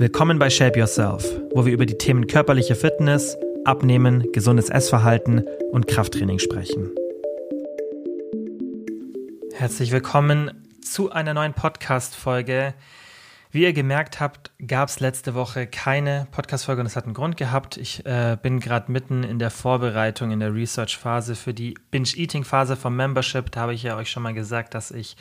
Willkommen bei Shape Yourself, wo wir über die Themen körperliche Fitness, Abnehmen, gesundes Essverhalten und Krafttraining sprechen. Herzlich willkommen zu einer neuen Podcast-Folge. Wie ihr gemerkt habt, gab es letzte Woche keine Podcast-Folge und es hat einen Grund gehabt. Ich äh, bin gerade mitten in der Vorbereitung, in der Research-Phase für die Binge-Eating-Phase vom Membership. Da habe ich ja euch schon mal gesagt, dass ich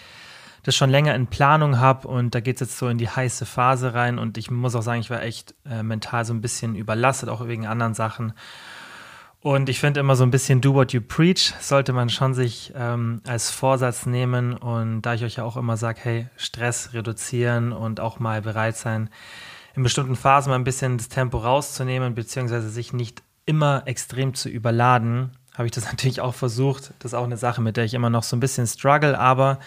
das schon länger in Planung habe und da geht es jetzt so in die heiße Phase rein und ich muss auch sagen, ich war echt äh, mental so ein bisschen überlastet, auch wegen anderen Sachen. Und ich finde immer so ein bisschen do what you preach, sollte man schon sich ähm, als Vorsatz nehmen. Und da ich euch ja auch immer sage, hey, Stress reduzieren und auch mal bereit sein, in bestimmten Phasen mal ein bisschen das Tempo rauszunehmen, beziehungsweise sich nicht immer extrem zu überladen, habe ich das natürlich auch versucht. Das ist auch eine Sache, mit der ich immer noch so ein bisschen struggle, aber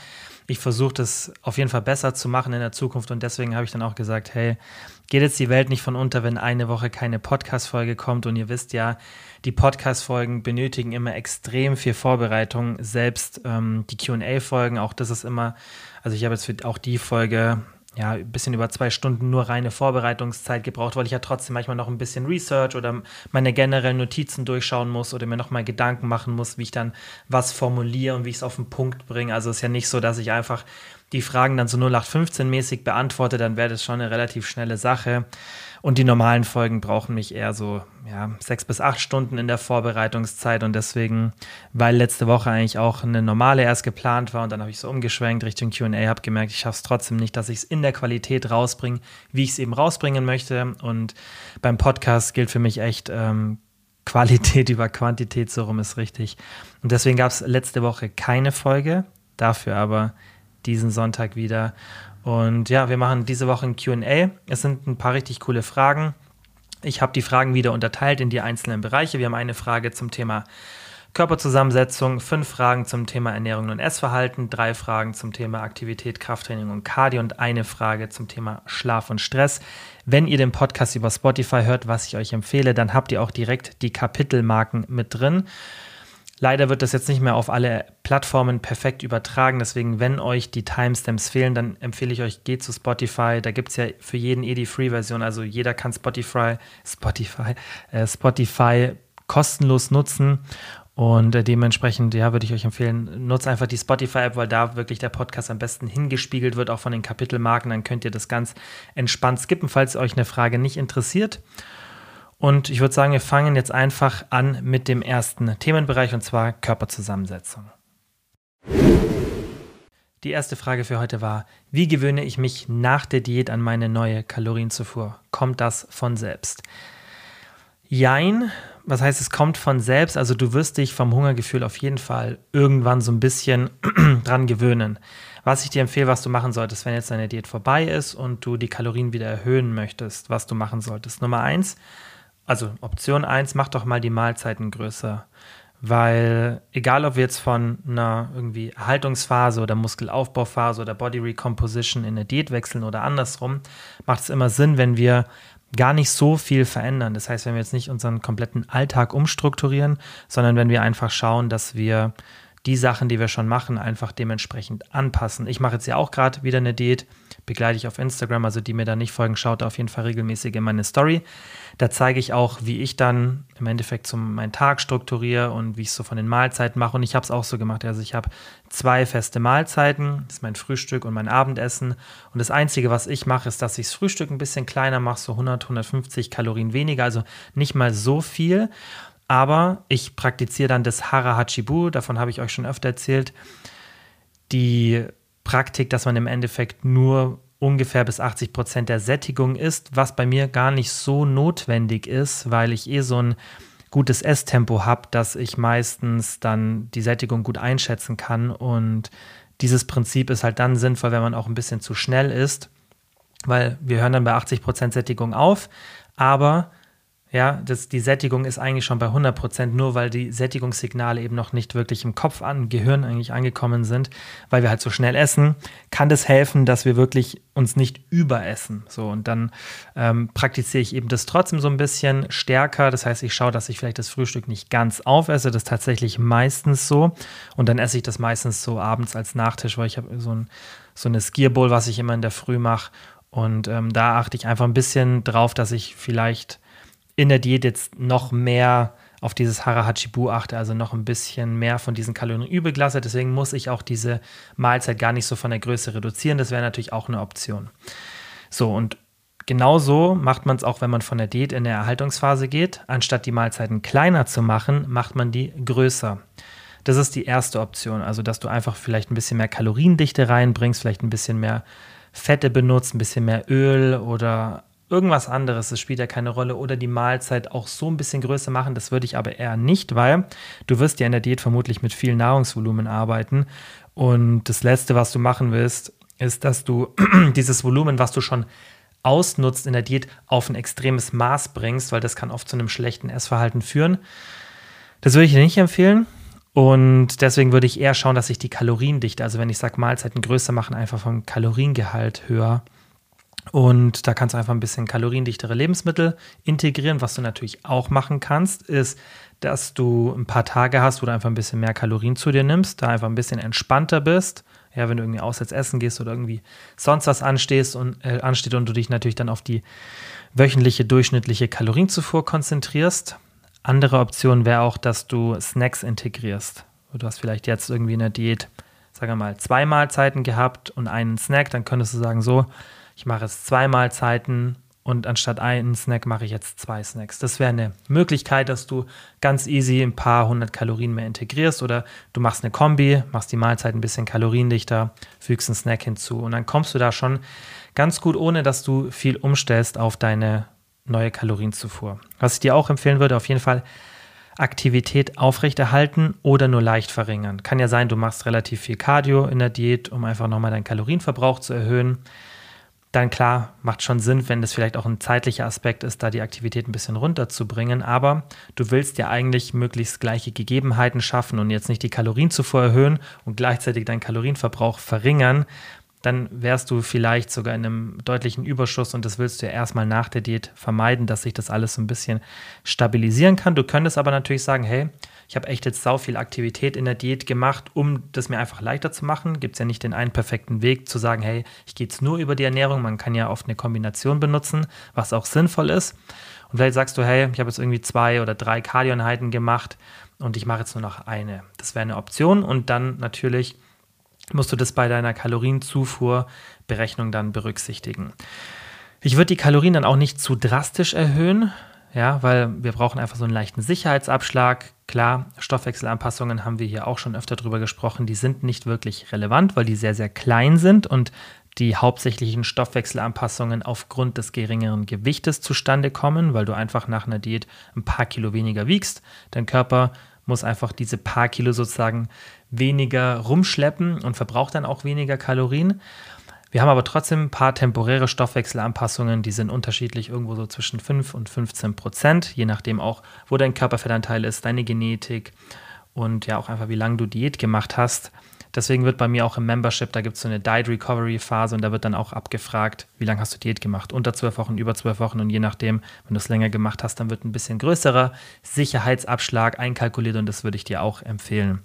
ich versuche das auf jeden Fall besser zu machen in der Zukunft und deswegen habe ich dann auch gesagt, hey, geht jetzt die Welt nicht von unter, wenn eine Woche keine Podcast-Folge kommt und ihr wisst ja, die Podcast-Folgen benötigen immer extrem viel Vorbereitung, selbst ähm, die QA-Folgen, auch das ist immer, also ich habe jetzt für auch die Folge ja, ein bisschen über zwei Stunden nur reine Vorbereitungszeit gebraucht, weil ich ja trotzdem manchmal noch ein bisschen Research oder meine generellen Notizen durchschauen muss oder mir nochmal Gedanken machen muss, wie ich dann was formuliere und wie ich es auf den Punkt bringe. Also es ist ja nicht so, dass ich einfach die Fragen dann so 0815-mäßig beantworte, dann wäre das schon eine relativ schnelle Sache. Und die normalen Folgen brauchen mich eher so ja, sechs bis acht Stunden in der Vorbereitungszeit. Und deswegen, weil letzte Woche eigentlich auch eine normale erst geplant war und dann habe ich so umgeschwenkt Richtung QA, habe gemerkt, ich schaffe es trotzdem nicht, dass ich es in der Qualität rausbringe, wie ich es eben rausbringen möchte. Und beim Podcast gilt für mich echt, ähm, Qualität über Quantität, so rum ist richtig. Und deswegen gab es letzte Woche keine Folge, dafür aber diesen Sonntag wieder. Und ja, wir machen diese Woche ein QA. Es sind ein paar richtig coole Fragen. Ich habe die Fragen wieder unterteilt in die einzelnen Bereiche. Wir haben eine Frage zum Thema Körperzusammensetzung, fünf Fragen zum Thema Ernährung und Essverhalten, drei Fragen zum Thema Aktivität, Krafttraining und Cardio und eine Frage zum Thema Schlaf und Stress. Wenn ihr den Podcast über Spotify hört, was ich euch empfehle, dann habt ihr auch direkt die Kapitelmarken mit drin. Leider wird das jetzt nicht mehr auf alle Plattformen perfekt übertragen. Deswegen, wenn euch die Timestamps fehlen, dann empfehle ich euch, geht zu Spotify. Da gibt es ja für jeden eh die Free-Version. Also jeder kann Spotify, Spotify, äh, Spotify kostenlos nutzen. Und äh, dementsprechend, ja, würde ich euch empfehlen, nutzt einfach die Spotify-App, weil da wirklich der Podcast am besten hingespiegelt wird, auch von den Kapitelmarken. Dann könnt ihr das ganz entspannt skippen, falls euch eine Frage nicht interessiert. Und ich würde sagen, wir fangen jetzt einfach an mit dem ersten Themenbereich und zwar Körperzusammensetzung. Die erste Frage für heute war, wie gewöhne ich mich nach der Diät an meine neue Kalorienzufuhr? Kommt das von selbst? Jein, was heißt, es kommt von selbst, also du wirst dich vom Hungergefühl auf jeden Fall irgendwann so ein bisschen dran gewöhnen. Was ich dir empfehle, was du machen solltest, wenn jetzt deine Diät vorbei ist und du die Kalorien wieder erhöhen möchtest, was du machen solltest. Nummer eins, also Option 1, mach doch mal die Mahlzeiten größer. Weil egal, ob wir jetzt von einer irgendwie Erhaltungsphase oder Muskelaufbauphase oder Body Recomposition in eine Diät wechseln oder andersrum, macht es immer Sinn, wenn wir gar nicht so viel verändern. Das heißt, wenn wir jetzt nicht unseren kompletten Alltag umstrukturieren, sondern wenn wir einfach schauen, dass wir die Sachen, die wir schon machen, einfach dementsprechend anpassen. Ich mache jetzt ja auch gerade wieder eine Diät, begleite ich auf Instagram, also die mir da nicht folgen, schaut auf jeden Fall regelmäßig in meine Story. Da zeige ich auch, wie ich dann im Endeffekt so meinen Tag strukturiere und wie ich es so von den Mahlzeiten mache. Und ich habe es auch so gemacht. Also ich habe zwei feste Mahlzeiten, das ist mein Frühstück und mein Abendessen. Und das Einzige, was ich mache, ist, dass ich das Frühstück ein bisschen kleiner mache, so 100, 150 Kalorien weniger, also nicht mal so viel. Aber ich praktiziere dann das Hara Hachibu, davon habe ich euch schon öfter erzählt. Die Praktik, dass man im Endeffekt nur ungefähr bis 80 Prozent der Sättigung isst, was bei mir gar nicht so notwendig ist, weil ich eh so ein gutes Esstempo habe, dass ich meistens dann die Sättigung gut einschätzen kann. Und dieses Prinzip ist halt dann sinnvoll, wenn man auch ein bisschen zu schnell isst, weil wir hören dann bei 80 Prozent Sättigung auf, aber ja, das, die Sättigung ist eigentlich schon bei 100 Prozent, nur weil die Sättigungssignale eben noch nicht wirklich im Kopf, an, Gehirn eigentlich angekommen sind, weil wir halt so schnell essen, kann das helfen, dass wir wirklich uns nicht überessen. So, und dann ähm, praktiziere ich eben das trotzdem so ein bisschen stärker. Das heißt, ich schaue, dass ich vielleicht das Frühstück nicht ganz aufesse. Das ist tatsächlich meistens so. Und dann esse ich das meistens so abends als Nachtisch, weil ich habe so, ein, so eine Skierbowl, was ich immer in der Früh mache Und ähm, da achte ich einfach ein bisschen drauf, dass ich vielleicht in der Diät jetzt noch mehr auf dieses Harahachibu achte, also noch ein bisschen mehr von diesen Kalorien übrig lasse. Deswegen muss ich auch diese Mahlzeit gar nicht so von der Größe reduzieren. Das wäre natürlich auch eine Option. So, und genauso macht man es auch, wenn man von der Diät in der Erhaltungsphase geht. Anstatt die Mahlzeiten kleiner zu machen, macht man die größer. Das ist die erste Option, also dass du einfach vielleicht ein bisschen mehr Kaloriendichte reinbringst, vielleicht ein bisschen mehr Fette benutzt, ein bisschen mehr Öl oder irgendwas anderes, das spielt ja keine Rolle, oder die Mahlzeit auch so ein bisschen größer machen, das würde ich aber eher nicht, weil du wirst ja in der Diät vermutlich mit viel Nahrungsvolumen arbeiten und das Letzte, was du machen willst, ist, dass du dieses Volumen, was du schon ausnutzt in der Diät, auf ein extremes Maß bringst, weil das kann oft zu einem schlechten Essverhalten führen. Das würde ich dir nicht empfehlen. Und deswegen würde ich eher schauen, dass ich die Kaloriendichte, also wenn ich sage Mahlzeiten größer machen, einfach vom Kaloriengehalt höher und da kannst du einfach ein bisschen kaloriendichtere Lebensmittel integrieren. Was du natürlich auch machen kannst, ist, dass du ein paar Tage hast, wo du einfach ein bisschen mehr Kalorien zu dir nimmst, da einfach ein bisschen entspannter bist. Ja, wenn du irgendwie auswärts essen gehst oder irgendwie sonst was anstehst und, äh, ansteht und du dich natürlich dann auf die wöchentliche durchschnittliche Kalorienzufuhr konzentrierst. Andere Option wäre auch, dass du Snacks integrierst. Du hast vielleicht jetzt irgendwie in der Diät, sagen wir mal, zwei Mahlzeiten gehabt und einen Snack, dann könntest du sagen, so, ich mache jetzt zwei Mahlzeiten und anstatt einen Snack mache ich jetzt zwei Snacks. Das wäre eine Möglichkeit, dass du ganz easy ein paar hundert Kalorien mehr integrierst oder du machst eine Kombi, machst die Mahlzeit ein bisschen kaloriendichter, fügst einen Snack hinzu und dann kommst du da schon ganz gut, ohne dass du viel umstellst auf deine neue Kalorienzufuhr. Was ich dir auch empfehlen würde, auf jeden Fall Aktivität aufrechterhalten oder nur leicht verringern. Kann ja sein, du machst relativ viel Cardio in der Diät, um einfach nochmal deinen Kalorienverbrauch zu erhöhen dann klar, macht schon Sinn, wenn das vielleicht auch ein zeitlicher Aspekt ist, da die Aktivität ein bisschen runterzubringen. Aber du willst ja eigentlich möglichst gleiche Gegebenheiten schaffen und jetzt nicht die Kalorienzufuhr erhöhen und gleichzeitig deinen Kalorienverbrauch verringern. Dann wärst du vielleicht sogar in einem deutlichen Überschuss und das willst du ja erstmal nach der Diät vermeiden, dass sich das alles so ein bisschen stabilisieren kann. Du könntest aber natürlich sagen, hey, ich habe echt jetzt sau viel Aktivität in der Diät gemacht, um das mir einfach leichter zu machen. Gibt es ja nicht den einen perfekten Weg zu sagen, hey, ich gehe jetzt nur über die Ernährung. Man kann ja oft eine Kombination benutzen, was auch sinnvoll ist. Und vielleicht sagst du, hey, ich habe jetzt irgendwie zwei oder drei Kardioeinheiten gemacht und ich mache jetzt nur noch eine. Das wäre eine Option und dann natürlich musst du das bei deiner Kalorienzufuhrberechnung dann berücksichtigen. Ich würde die Kalorien dann auch nicht zu drastisch erhöhen, ja, weil wir brauchen einfach so einen leichten Sicherheitsabschlag. Klar, Stoffwechselanpassungen haben wir hier auch schon öfter drüber gesprochen, die sind nicht wirklich relevant, weil die sehr, sehr klein sind und die hauptsächlichen Stoffwechselanpassungen aufgrund des geringeren Gewichtes zustande kommen, weil du einfach nach einer Diät ein paar Kilo weniger wiegst. Dein Körper muss einfach diese paar Kilo sozusagen weniger rumschleppen und verbraucht dann auch weniger Kalorien. Wir haben aber trotzdem ein paar temporäre Stoffwechselanpassungen, die sind unterschiedlich irgendwo so zwischen 5 und 15 Prozent, je nachdem auch, wo dein Körperfettanteil ist, deine Genetik und ja auch einfach, wie lange du Diät gemacht hast. Deswegen wird bei mir auch im Membership, da gibt es so eine Diet Recovery Phase und da wird dann auch abgefragt, wie lange hast du Diät gemacht? Unter zwölf Wochen, über zwölf Wochen und je nachdem, wenn du es länger gemacht hast, dann wird ein bisschen größerer Sicherheitsabschlag einkalkuliert und das würde ich dir auch empfehlen.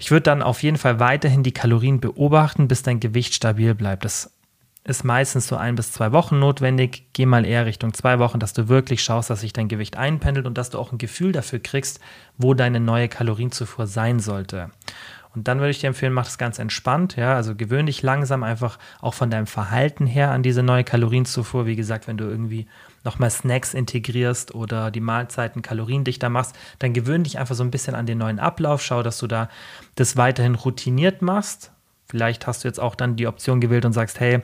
Ich würde dann auf jeden Fall weiterhin die Kalorien beobachten, bis dein Gewicht stabil bleibt. Das ist meistens so ein bis zwei Wochen notwendig. Geh mal eher Richtung zwei Wochen, dass du wirklich schaust, dass sich dein Gewicht einpendelt und dass du auch ein Gefühl dafür kriegst, wo deine neue Kalorienzufuhr sein sollte. Und dann würde ich dir empfehlen, mach das ganz entspannt, ja, also gewöhn dich langsam einfach auch von deinem Verhalten her an diese neue Kalorienzufuhr. Wie gesagt, wenn du irgendwie nochmal Snacks integrierst oder die Mahlzeiten kaloriendichter machst, dann gewöhn dich einfach so ein bisschen an den neuen Ablauf. Schau, dass du da das weiterhin routiniert machst. Vielleicht hast du jetzt auch dann die Option gewählt und sagst, hey,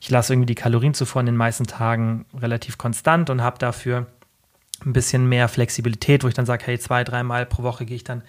ich lasse irgendwie die Kalorienzufuhr in den meisten Tagen relativ konstant und habe dafür ein bisschen mehr Flexibilität, wo ich dann sage, hey, zwei, dreimal pro Woche gehe ich dann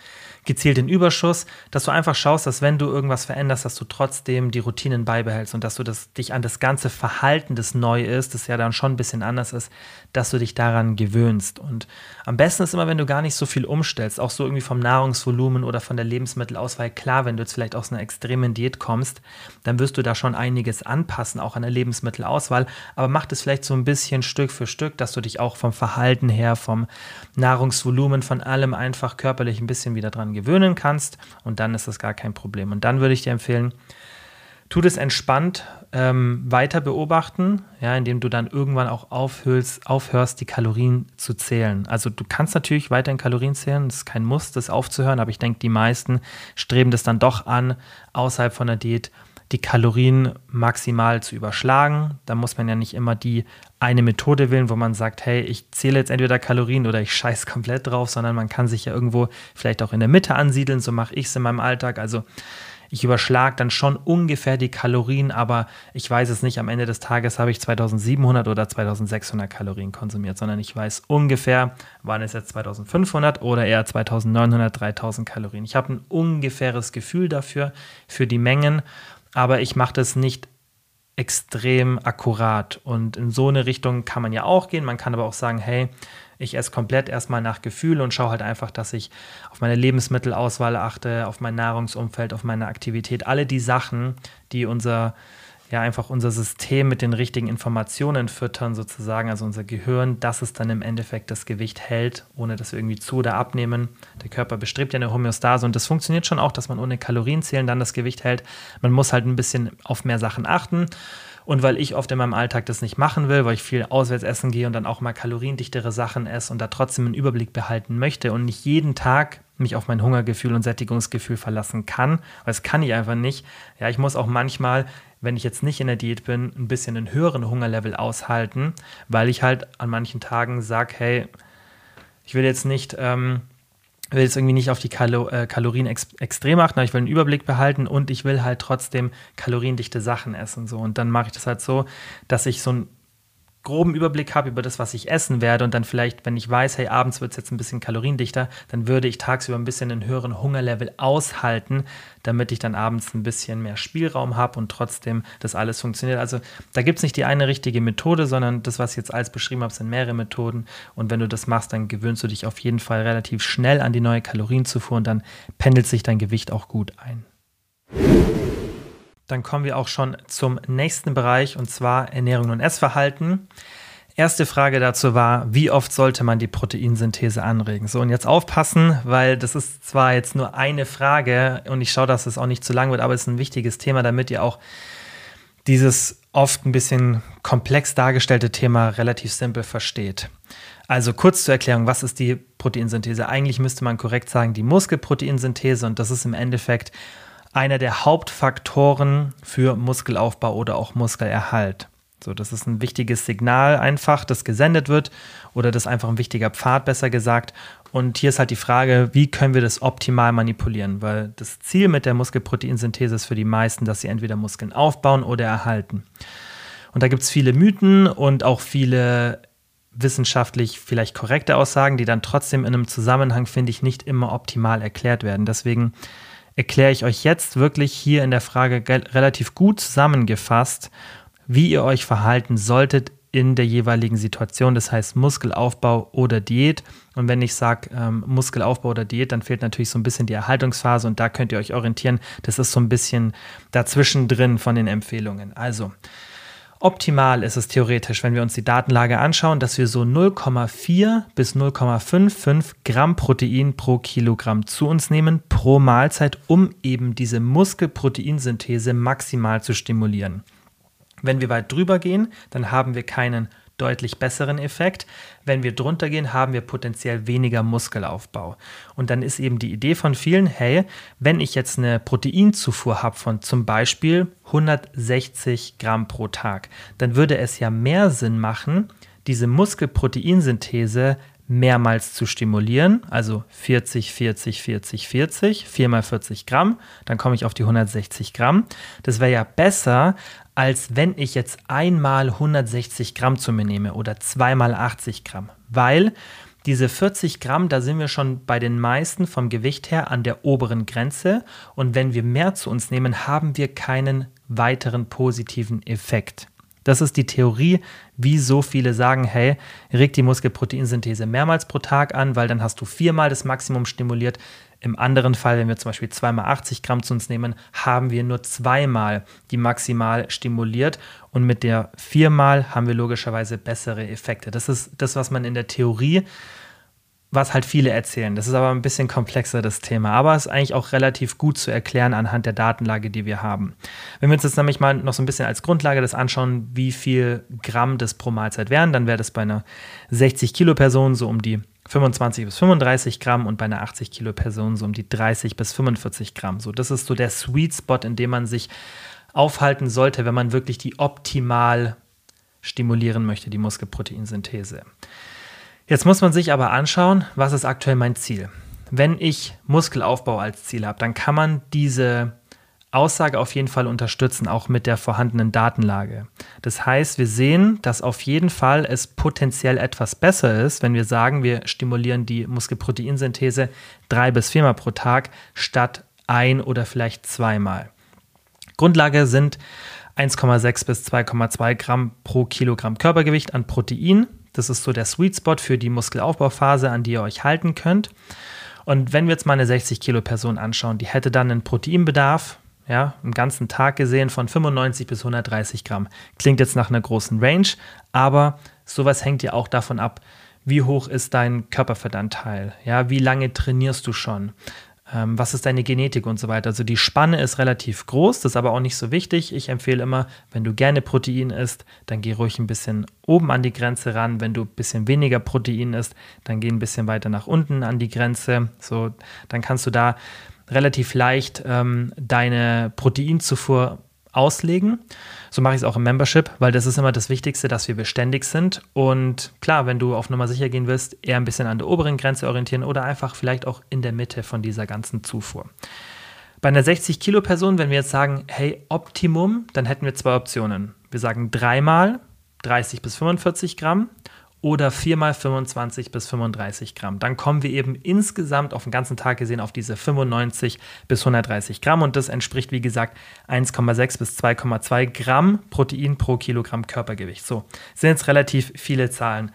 gezielt in Überschuss, dass du einfach schaust, dass wenn du irgendwas veränderst, dass du trotzdem die Routinen beibehältst und dass du das, dich an das ganze Verhalten, das neu ist, das ja dann schon ein bisschen anders ist, dass du dich daran gewöhnst. Und am besten ist immer, wenn du gar nicht so viel umstellst, auch so irgendwie vom Nahrungsvolumen oder von der Lebensmittelauswahl. Klar, wenn du jetzt vielleicht aus einer extremen Diät kommst, dann wirst du da schon einiges anpassen, auch an der Lebensmittelauswahl, aber mach das vielleicht so ein bisschen Stück für Stück, dass du dich auch vom Verhalten her, vom Nahrungsvolumen, von allem einfach körperlich ein bisschen wieder dran gewöhnen kannst und dann ist das gar kein Problem. Und dann würde ich dir empfehlen, Tu das entspannt ähm, weiter beobachten, ja, indem du dann irgendwann auch aufhörst, aufhörst, die Kalorien zu zählen. Also du kannst natürlich weiterhin Kalorien zählen, das ist kein Muss, das aufzuhören, aber ich denke, die meisten streben das dann doch an, außerhalb von der Diät die Kalorien maximal zu überschlagen. Da muss man ja nicht immer die eine Methode wählen, wo man sagt, hey, ich zähle jetzt entweder Kalorien oder ich scheiß komplett drauf, sondern man kann sich ja irgendwo vielleicht auch in der Mitte ansiedeln. So mache ich es in meinem Alltag. Also ich überschlage dann schon ungefähr die Kalorien, aber ich weiß es nicht, am Ende des Tages habe ich 2700 oder 2600 Kalorien konsumiert, sondern ich weiß ungefähr, waren es jetzt 2500 oder eher 2900, 3000 Kalorien. Ich habe ein ungefähres Gefühl dafür, für die Mengen, aber ich mache das nicht extrem akkurat. Und in so eine Richtung kann man ja auch gehen. Man kann aber auch sagen, hey, ich esse komplett erstmal nach Gefühl und schaue halt einfach, dass ich auf meine Lebensmittelauswahl achte, auf mein Nahrungsumfeld, auf meine Aktivität. Alle die Sachen, die unser, ja, einfach unser System mit den richtigen Informationen füttern, sozusagen, also unser Gehirn, dass es dann im Endeffekt das Gewicht hält, ohne dass wir irgendwie zu oder abnehmen. Der Körper bestrebt ja eine Homöostase und das funktioniert schon auch, dass man ohne Kalorien zählen dann das Gewicht hält. Man muss halt ein bisschen auf mehr Sachen achten. Und weil ich oft in meinem Alltag das nicht machen will, weil ich viel auswärts essen gehe und dann auch mal kaloriendichtere Sachen esse und da trotzdem einen Überblick behalten möchte und nicht jeden Tag mich auf mein Hungergefühl und Sättigungsgefühl verlassen kann, weil das kann ich einfach nicht. Ja, ich muss auch manchmal, wenn ich jetzt nicht in der Diät bin, ein bisschen einen höheren Hungerlevel aushalten, weil ich halt an manchen Tagen sage, hey, ich will jetzt nicht ähm, will jetzt irgendwie nicht auf die Kalo äh, Kalorien ex extrem achten, aber ich will einen Überblick behalten und ich will halt trotzdem kaloriendichte Sachen essen. So. Und dann mache ich das halt so, dass ich so ein groben Überblick habe über das, was ich essen werde und dann vielleicht, wenn ich weiß, hey, abends wird es jetzt ein bisschen kaloriendichter, dann würde ich tagsüber ein bisschen einen höheren Hungerlevel aushalten, damit ich dann abends ein bisschen mehr Spielraum habe und trotzdem das alles funktioniert. Also da gibt es nicht die eine richtige Methode, sondern das, was ich jetzt alles beschrieben habe, sind mehrere Methoden und wenn du das machst, dann gewöhnst du dich auf jeden Fall relativ schnell an die neue Kalorienzufuhr und dann pendelt sich dein Gewicht auch gut ein. Dann kommen wir auch schon zum nächsten Bereich und zwar Ernährung und Essverhalten. Erste Frage dazu war, wie oft sollte man die Proteinsynthese anregen? So, und jetzt aufpassen, weil das ist zwar jetzt nur eine Frage und ich schaue, dass es auch nicht zu lang wird, aber es ist ein wichtiges Thema, damit ihr auch dieses oft ein bisschen komplex dargestellte Thema relativ simpel versteht. Also kurz zur Erklärung, was ist die Proteinsynthese? Eigentlich müsste man korrekt sagen, die Muskelproteinsynthese und das ist im Endeffekt einer der Hauptfaktoren für Muskelaufbau oder auch Muskelerhalt. So, das ist ein wichtiges Signal einfach, das gesendet wird oder das einfach ein wichtiger Pfad, besser gesagt. Und hier ist halt die Frage, wie können wir das optimal manipulieren? Weil das Ziel mit der Muskelproteinsynthese ist für die meisten, dass sie entweder Muskeln aufbauen oder erhalten. Und da gibt es viele Mythen und auch viele wissenschaftlich vielleicht korrekte Aussagen, die dann trotzdem in einem Zusammenhang, finde ich, nicht immer optimal erklärt werden. Deswegen erkläre ich euch jetzt wirklich hier in der Frage relativ gut zusammengefasst, wie ihr euch verhalten solltet in der jeweiligen Situation. Das heißt Muskelaufbau oder Diät. Und wenn ich sage ähm, Muskelaufbau oder Diät, dann fehlt natürlich so ein bisschen die Erhaltungsphase und da könnt ihr euch orientieren. Das ist so ein bisschen dazwischen drin von den Empfehlungen. Also, Optimal ist es theoretisch, wenn wir uns die Datenlage anschauen, dass wir so 0,4 bis 0,55 Gramm Protein pro Kilogramm zu uns nehmen pro Mahlzeit, um eben diese Muskelproteinsynthese maximal zu stimulieren. Wenn wir weit drüber gehen, dann haben wir keinen deutlich besseren Effekt. Wenn wir drunter gehen, haben wir potenziell weniger Muskelaufbau. Und dann ist eben die Idee von vielen, hey, wenn ich jetzt eine Proteinzufuhr habe von zum Beispiel 160 Gramm pro Tag, dann würde es ja mehr Sinn machen, diese Muskelproteinsynthese mehrmals zu stimulieren, also 40, 40, 40, 40, 4 mal 40 Gramm, dann komme ich auf die 160 Gramm. Das wäre ja besser, als wenn ich jetzt einmal 160 Gramm zu mir nehme oder zweimal 80 Gramm, weil diese 40 Gramm, da sind wir schon bei den meisten vom Gewicht her an der oberen Grenze und wenn wir mehr zu uns nehmen, haben wir keinen weiteren positiven Effekt. Das ist die Theorie, wie so viele sagen, hey, reg die Muskelproteinsynthese mehrmals pro Tag an, weil dann hast du viermal das Maximum stimuliert. Im anderen Fall, wenn wir zum Beispiel zweimal 80 Gramm zu uns nehmen, haben wir nur zweimal die maximal stimuliert und mit der viermal haben wir logischerweise bessere Effekte. Das ist das, was man in der Theorie was halt viele erzählen. Das ist aber ein bisschen komplexer, das Thema. Aber es ist eigentlich auch relativ gut zu erklären anhand der Datenlage, die wir haben. Wenn wir uns jetzt nämlich mal noch so ein bisschen als Grundlage das anschauen, wie viel Gramm das pro Mahlzeit wären, dann wäre das bei einer 60 Kilo Person so um die 25 bis 35 Gramm und bei einer 80 Kilo Person so um die 30 bis 45 Gramm. So, das ist so der Sweet Spot, in dem man sich aufhalten sollte, wenn man wirklich die optimal stimulieren möchte, die Muskelproteinsynthese. Jetzt muss man sich aber anschauen, was ist aktuell mein Ziel. Wenn ich Muskelaufbau als Ziel habe, dann kann man diese Aussage auf jeden Fall unterstützen, auch mit der vorhandenen Datenlage. Das heißt, wir sehen, dass auf jeden Fall es potenziell etwas besser ist, wenn wir sagen, wir stimulieren die Muskelproteinsynthese drei bis viermal pro Tag statt ein oder vielleicht zweimal. Grundlage sind 1,6 bis 2,2 Gramm pro Kilogramm Körpergewicht an Protein. Das ist so der Sweet Spot für die Muskelaufbauphase, an die ihr euch halten könnt. Und wenn wir jetzt mal eine 60 Kilo Person anschauen, die hätte dann einen Proteinbedarf, ja, im ganzen Tag gesehen von 95 bis 130 Gramm. Klingt jetzt nach einer großen Range, aber sowas hängt ja auch davon ab, wie hoch ist dein Körperfettanteil, ja, wie lange trainierst du schon, ähm, was ist deine Genetik und so weiter. Also die Spanne ist relativ groß, das ist aber auch nicht so wichtig. Ich empfehle immer, wenn du gerne Protein isst, dann geh ruhig ein bisschen oben an die Grenze ran. Wenn du ein bisschen weniger Protein isst, dann geh ein bisschen weiter nach unten an die Grenze. So, dann kannst du da relativ leicht ähm, deine Proteinzufuhr auslegen. So mache ich es auch im Membership, weil das ist immer das Wichtigste, dass wir beständig sind. Und klar, wenn du auf Nummer sicher gehen willst, eher ein bisschen an der oberen Grenze orientieren oder einfach vielleicht auch in der Mitte von dieser ganzen Zufuhr. Bei einer 60 Kilo Person, wenn wir jetzt sagen, hey, Optimum, dann hätten wir zwei Optionen. Wir sagen dreimal 30 bis 45 Gramm oder 4 mal 25 bis 35 Gramm. Dann kommen wir eben insgesamt auf den ganzen Tag gesehen auf diese 95 bis 130 Gramm und das entspricht, wie gesagt, 1,6 bis 2,2 Gramm Protein pro Kilogramm Körpergewicht. So, sind jetzt relativ viele Zahlen.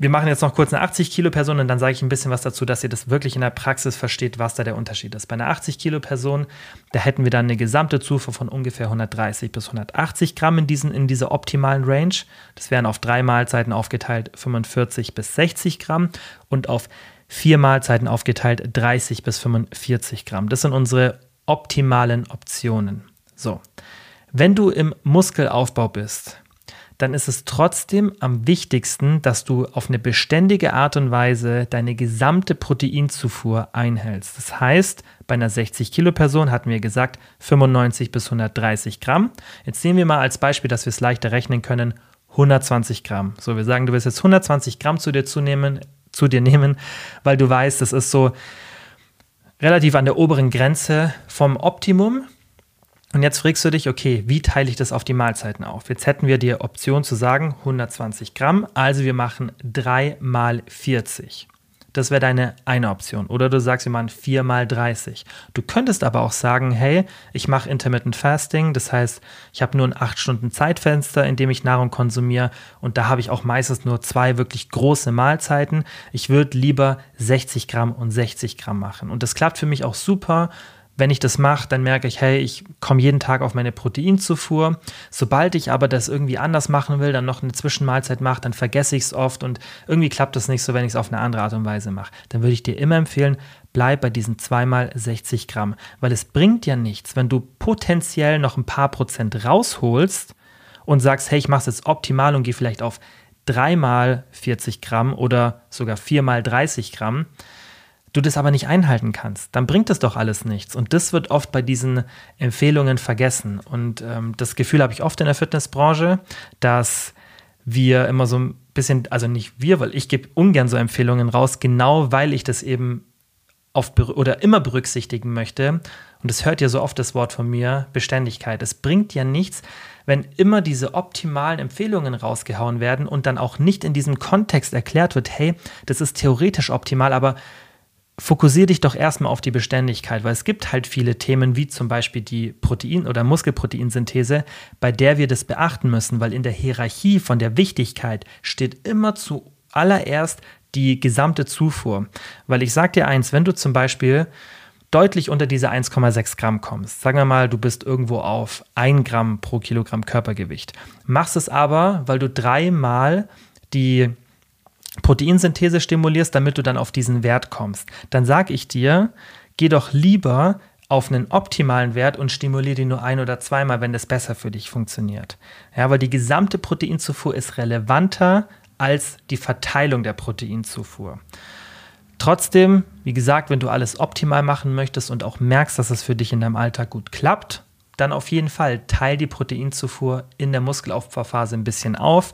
Wir machen jetzt noch kurz eine 80 Kilo Person und dann sage ich ein bisschen was dazu, dass ihr das wirklich in der Praxis versteht, was da der Unterschied ist. Bei einer 80 Kilo Person, da hätten wir dann eine gesamte Zufuhr von ungefähr 130 bis 180 Gramm in, diesen, in dieser optimalen Range. Das wären auf drei Mahlzeiten aufgeteilt 45 bis 60 Gramm und auf vier Mahlzeiten aufgeteilt 30 bis 45 Gramm. Das sind unsere optimalen Optionen. So, wenn du im Muskelaufbau bist, dann ist es trotzdem am wichtigsten, dass du auf eine beständige Art und Weise deine gesamte Proteinzufuhr einhältst. Das heißt, bei einer 60 Kilo Person hatten wir gesagt 95 bis 130 Gramm. Jetzt nehmen wir mal als Beispiel, dass wir es leichter rechnen können, 120 Gramm. So, wir sagen, du willst jetzt 120 Gramm zu dir zunehmen, zu dir nehmen, weil du weißt, das ist so relativ an der oberen Grenze vom Optimum. Und jetzt fragst du dich, okay, wie teile ich das auf die Mahlzeiten auf? Jetzt hätten wir die Option zu sagen 120 Gramm, also wir machen 3 mal 40. Das wäre deine eine Option. Oder du sagst, wir machen 4 mal 30. Du könntest aber auch sagen, hey, ich mache Intermittent Fasting, das heißt, ich habe nur ein 8 Stunden Zeitfenster, in dem ich Nahrung konsumiere und da habe ich auch meistens nur zwei wirklich große Mahlzeiten. Ich würde lieber 60 Gramm und 60 Gramm machen. Und das klappt für mich auch super wenn ich das mache, dann merke ich, hey, ich komme jeden Tag auf meine Proteinzufuhr. Sobald ich aber das irgendwie anders machen will, dann noch eine Zwischenmahlzeit mache, dann vergesse ich es oft und irgendwie klappt das nicht so, wenn ich es auf eine andere Art und Weise mache. Dann würde ich dir immer empfehlen, bleib bei diesen zweimal 60 Gramm, weil es bringt ja nichts, wenn du potenziell noch ein paar Prozent rausholst und sagst, hey, ich mache es jetzt optimal und gehe vielleicht auf dreimal 40 Gramm oder sogar viermal 30 Gramm du das aber nicht einhalten kannst, dann bringt das doch alles nichts. Und das wird oft bei diesen Empfehlungen vergessen. Und ähm, das Gefühl habe ich oft in der Fitnessbranche, dass wir immer so ein bisschen, also nicht wir, weil ich gebe ungern so Empfehlungen raus, genau weil ich das eben oft oder immer berücksichtigen möchte. Und es hört ja so oft das Wort von mir, Beständigkeit. Es bringt ja nichts, wenn immer diese optimalen Empfehlungen rausgehauen werden und dann auch nicht in diesem Kontext erklärt wird, hey, das ist theoretisch optimal, aber fokussiere dich doch erstmal auf die Beständigkeit, weil es gibt halt viele Themen, wie zum Beispiel die Protein- oder Muskelproteinsynthese, bei der wir das beachten müssen, weil in der Hierarchie von der Wichtigkeit steht immer zuallererst die gesamte Zufuhr. Weil ich sage dir eins, wenn du zum Beispiel deutlich unter diese 1,6 Gramm kommst, sagen wir mal, du bist irgendwo auf 1 Gramm pro Kilogramm Körpergewicht, machst es aber, weil du dreimal die Proteinsynthese stimulierst, damit du dann auf diesen Wert kommst, dann sage ich dir, geh doch lieber auf einen optimalen Wert und stimuliere die nur ein oder zweimal, wenn das besser für dich funktioniert. Ja, weil die gesamte Proteinzufuhr ist relevanter als die Verteilung der Proteinzufuhr. Trotzdem, wie gesagt, wenn du alles optimal machen möchtest und auch merkst, dass es für dich in deinem Alltag gut klappt, dann auf jeden Fall teil die Proteinzufuhr in der Muskelaufbauphase ein bisschen auf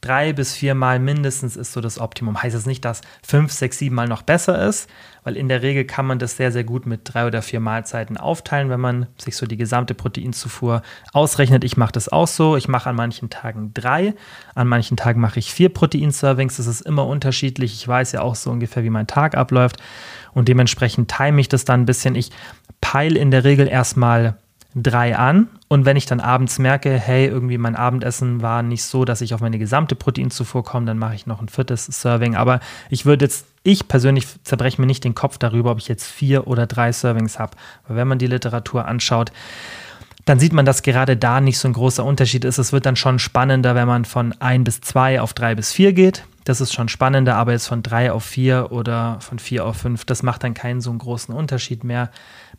drei bis vier Mal mindestens ist so das Optimum. Heißt es nicht, dass fünf, sechs, sieben Mal noch besser ist, weil in der Regel kann man das sehr, sehr gut mit drei oder vier Mahlzeiten aufteilen, wenn man sich so die gesamte Proteinzufuhr ausrechnet. Ich mache das auch so. Ich mache an manchen Tagen drei, an manchen Tagen mache ich vier Proteinservings. Das ist immer unterschiedlich. Ich weiß ja auch so ungefähr, wie mein Tag abläuft und dementsprechend time ich das dann ein bisschen. Ich peile in der Regel erstmal drei an. Und wenn ich dann abends merke, hey, irgendwie mein Abendessen war nicht so, dass ich auf meine gesamte Proteinzufuhr komme, dann mache ich noch ein viertes Serving. Aber ich würde jetzt, ich persönlich zerbreche mir nicht den Kopf darüber, ob ich jetzt vier oder drei Servings habe. Weil wenn man die Literatur anschaut, dann sieht man, dass gerade da nicht so ein großer Unterschied ist. Es wird dann schon spannender, wenn man von ein bis zwei auf drei bis vier geht. Das ist schon spannender, aber jetzt von drei auf vier oder von vier auf fünf, das macht dann keinen so einen großen Unterschied mehr.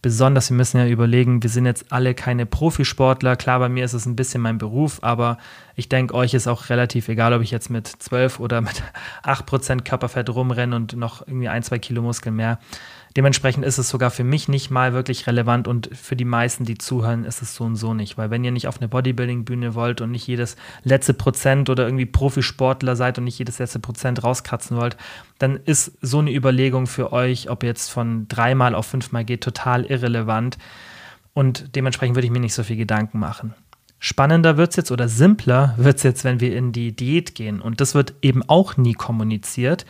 Besonders, wir müssen ja überlegen, wir sind jetzt alle keine Profisportler. Klar, bei mir ist es ein bisschen mein Beruf, aber ich denke, euch ist auch relativ egal, ob ich jetzt mit 12 oder mit 8% Körperfett rumrenne und noch irgendwie ein, zwei Kilo Muskeln mehr. Dementsprechend ist es sogar für mich nicht mal wirklich relevant und für die meisten, die zuhören, ist es so und so nicht. Weil wenn ihr nicht auf eine Bodybuilding-Bühne wollt und nicht jedes letzte Prozent oder irgendwie Profisportler seid und nicht jedes letzte Prozent rauskratzen wollt, dann ist so eine Überlegung für euch, ob jetzt von dreimal auf fünfmal geht, total irrelevant. Und dementsprechend würde ich mir nicht so viel Gedanken machen. Spannender wird es jetzt oder simpler wird es jetzt, wenn wir in die Diät gehen. Und das wird eben auch nie kommuniziert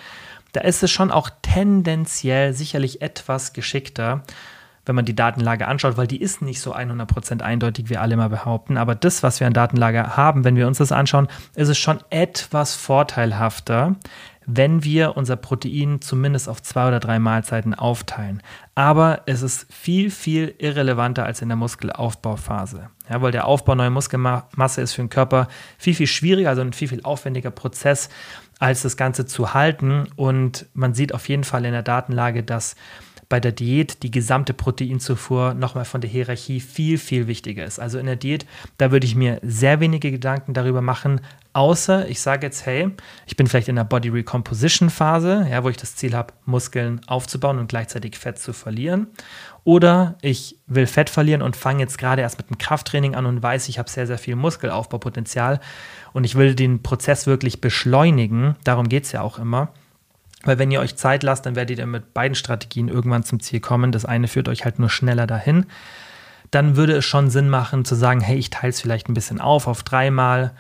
da ist es schon auch tendenziell sicherlich etwas geschickter, wenn man die Datenlage anschaut, weil die ist nicht so 100% eindeutig, wie alle immer behaupten. Aber das, was wir an Datenlage haben, wenn wir uns das anschauen, ist es schon etwas vorteilhafter, wenn wir unser Protein zumindest auf zwei oder drei Mahlzeiten aufteilen. Aber es ist viel, viel irrelevanter als in der Muskelaufbauphase. Ja, weil der Aufbau neuer Muskelmasse ist für den Körper viel, viel schwieriger, also ein viel, viel aufwendiger Prozess als das Ganze zu halten. Und man sieht auf jeden Fall in der Datenlage, dass bei der Diät die gesamte Proteinzufuhr nochmal von der Hierarchie viel, viel wichtiger ist. Also in der Diät, da würde ich mir sehr wenige Gedanken darüber machen, außer ich sage jetzt, hey, ich bin vielleicht in der Body Recomposition Phase, ja, wo ich das Ziel habe, Muskeln aufzubauen und gleichzeitig Fett zu verlieren. Oder ich will Fett verlieren und fange jetzt gerade erst mit dem Krafttraining an und weiß, ich habe sehr, sehr viel Muskelaufbaupotenzial und ich will den Prozess wirklich beschleunigen. Darum geht es ja auch immer. Weil wenn ihr euch Zeit lasst, dann werdet ihr mit beiden Strategien irgendwann zum Ziel kommen. Das eine führt euch halt nur schneller dahin. Dann würde es schon Sinn machen zu sagen, hey, ich teile es vielleicht ein bisschen auf auf dreimal.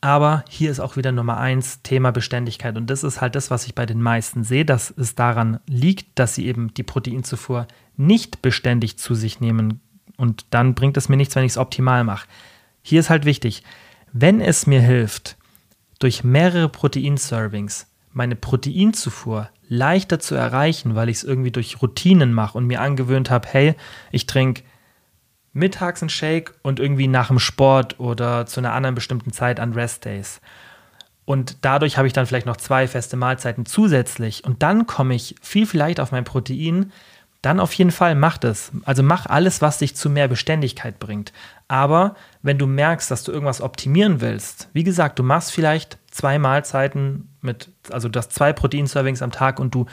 Aber hier ist auch wieder Nummer eins Thema Beständigkeit. Und das ist halt das, was ich bei den meisten sehe, dass es daran liegt, dass sie eben die Proteinzufuhr nicht beständig zu sich nehmen und dann bringt es mir nichts, wenn ich es optimal mache. Hier ist halt wichtig, wenn es mir hilft, durch mehrere Proteinservings meine Proteinzufuhr leichter zu erreichen, weil ich es irgendwie durch Routinen mache und mir angewöhnt habe, hey, ich trinke mittags einen Shake und irgendwie nach dem Sport oder zu einer anderen bestimmten Zeit an Restdays. Und dadurch habe ich dann vielleicht noch zwei feste Mahlzeiten zusätzlich und dann komme ich viel, viel leichter auf mein Protein, dann auf jeden Fall mach das. Also mach alles, was dich zu mehr Beständigkeit bringt. Aber wenn du merkst, dass du irgendwas optimieren willst, wie gesagt, du machst vielleicht zwei Mahlzeiten mit, also du hast zwei Proteinservings am Tag und du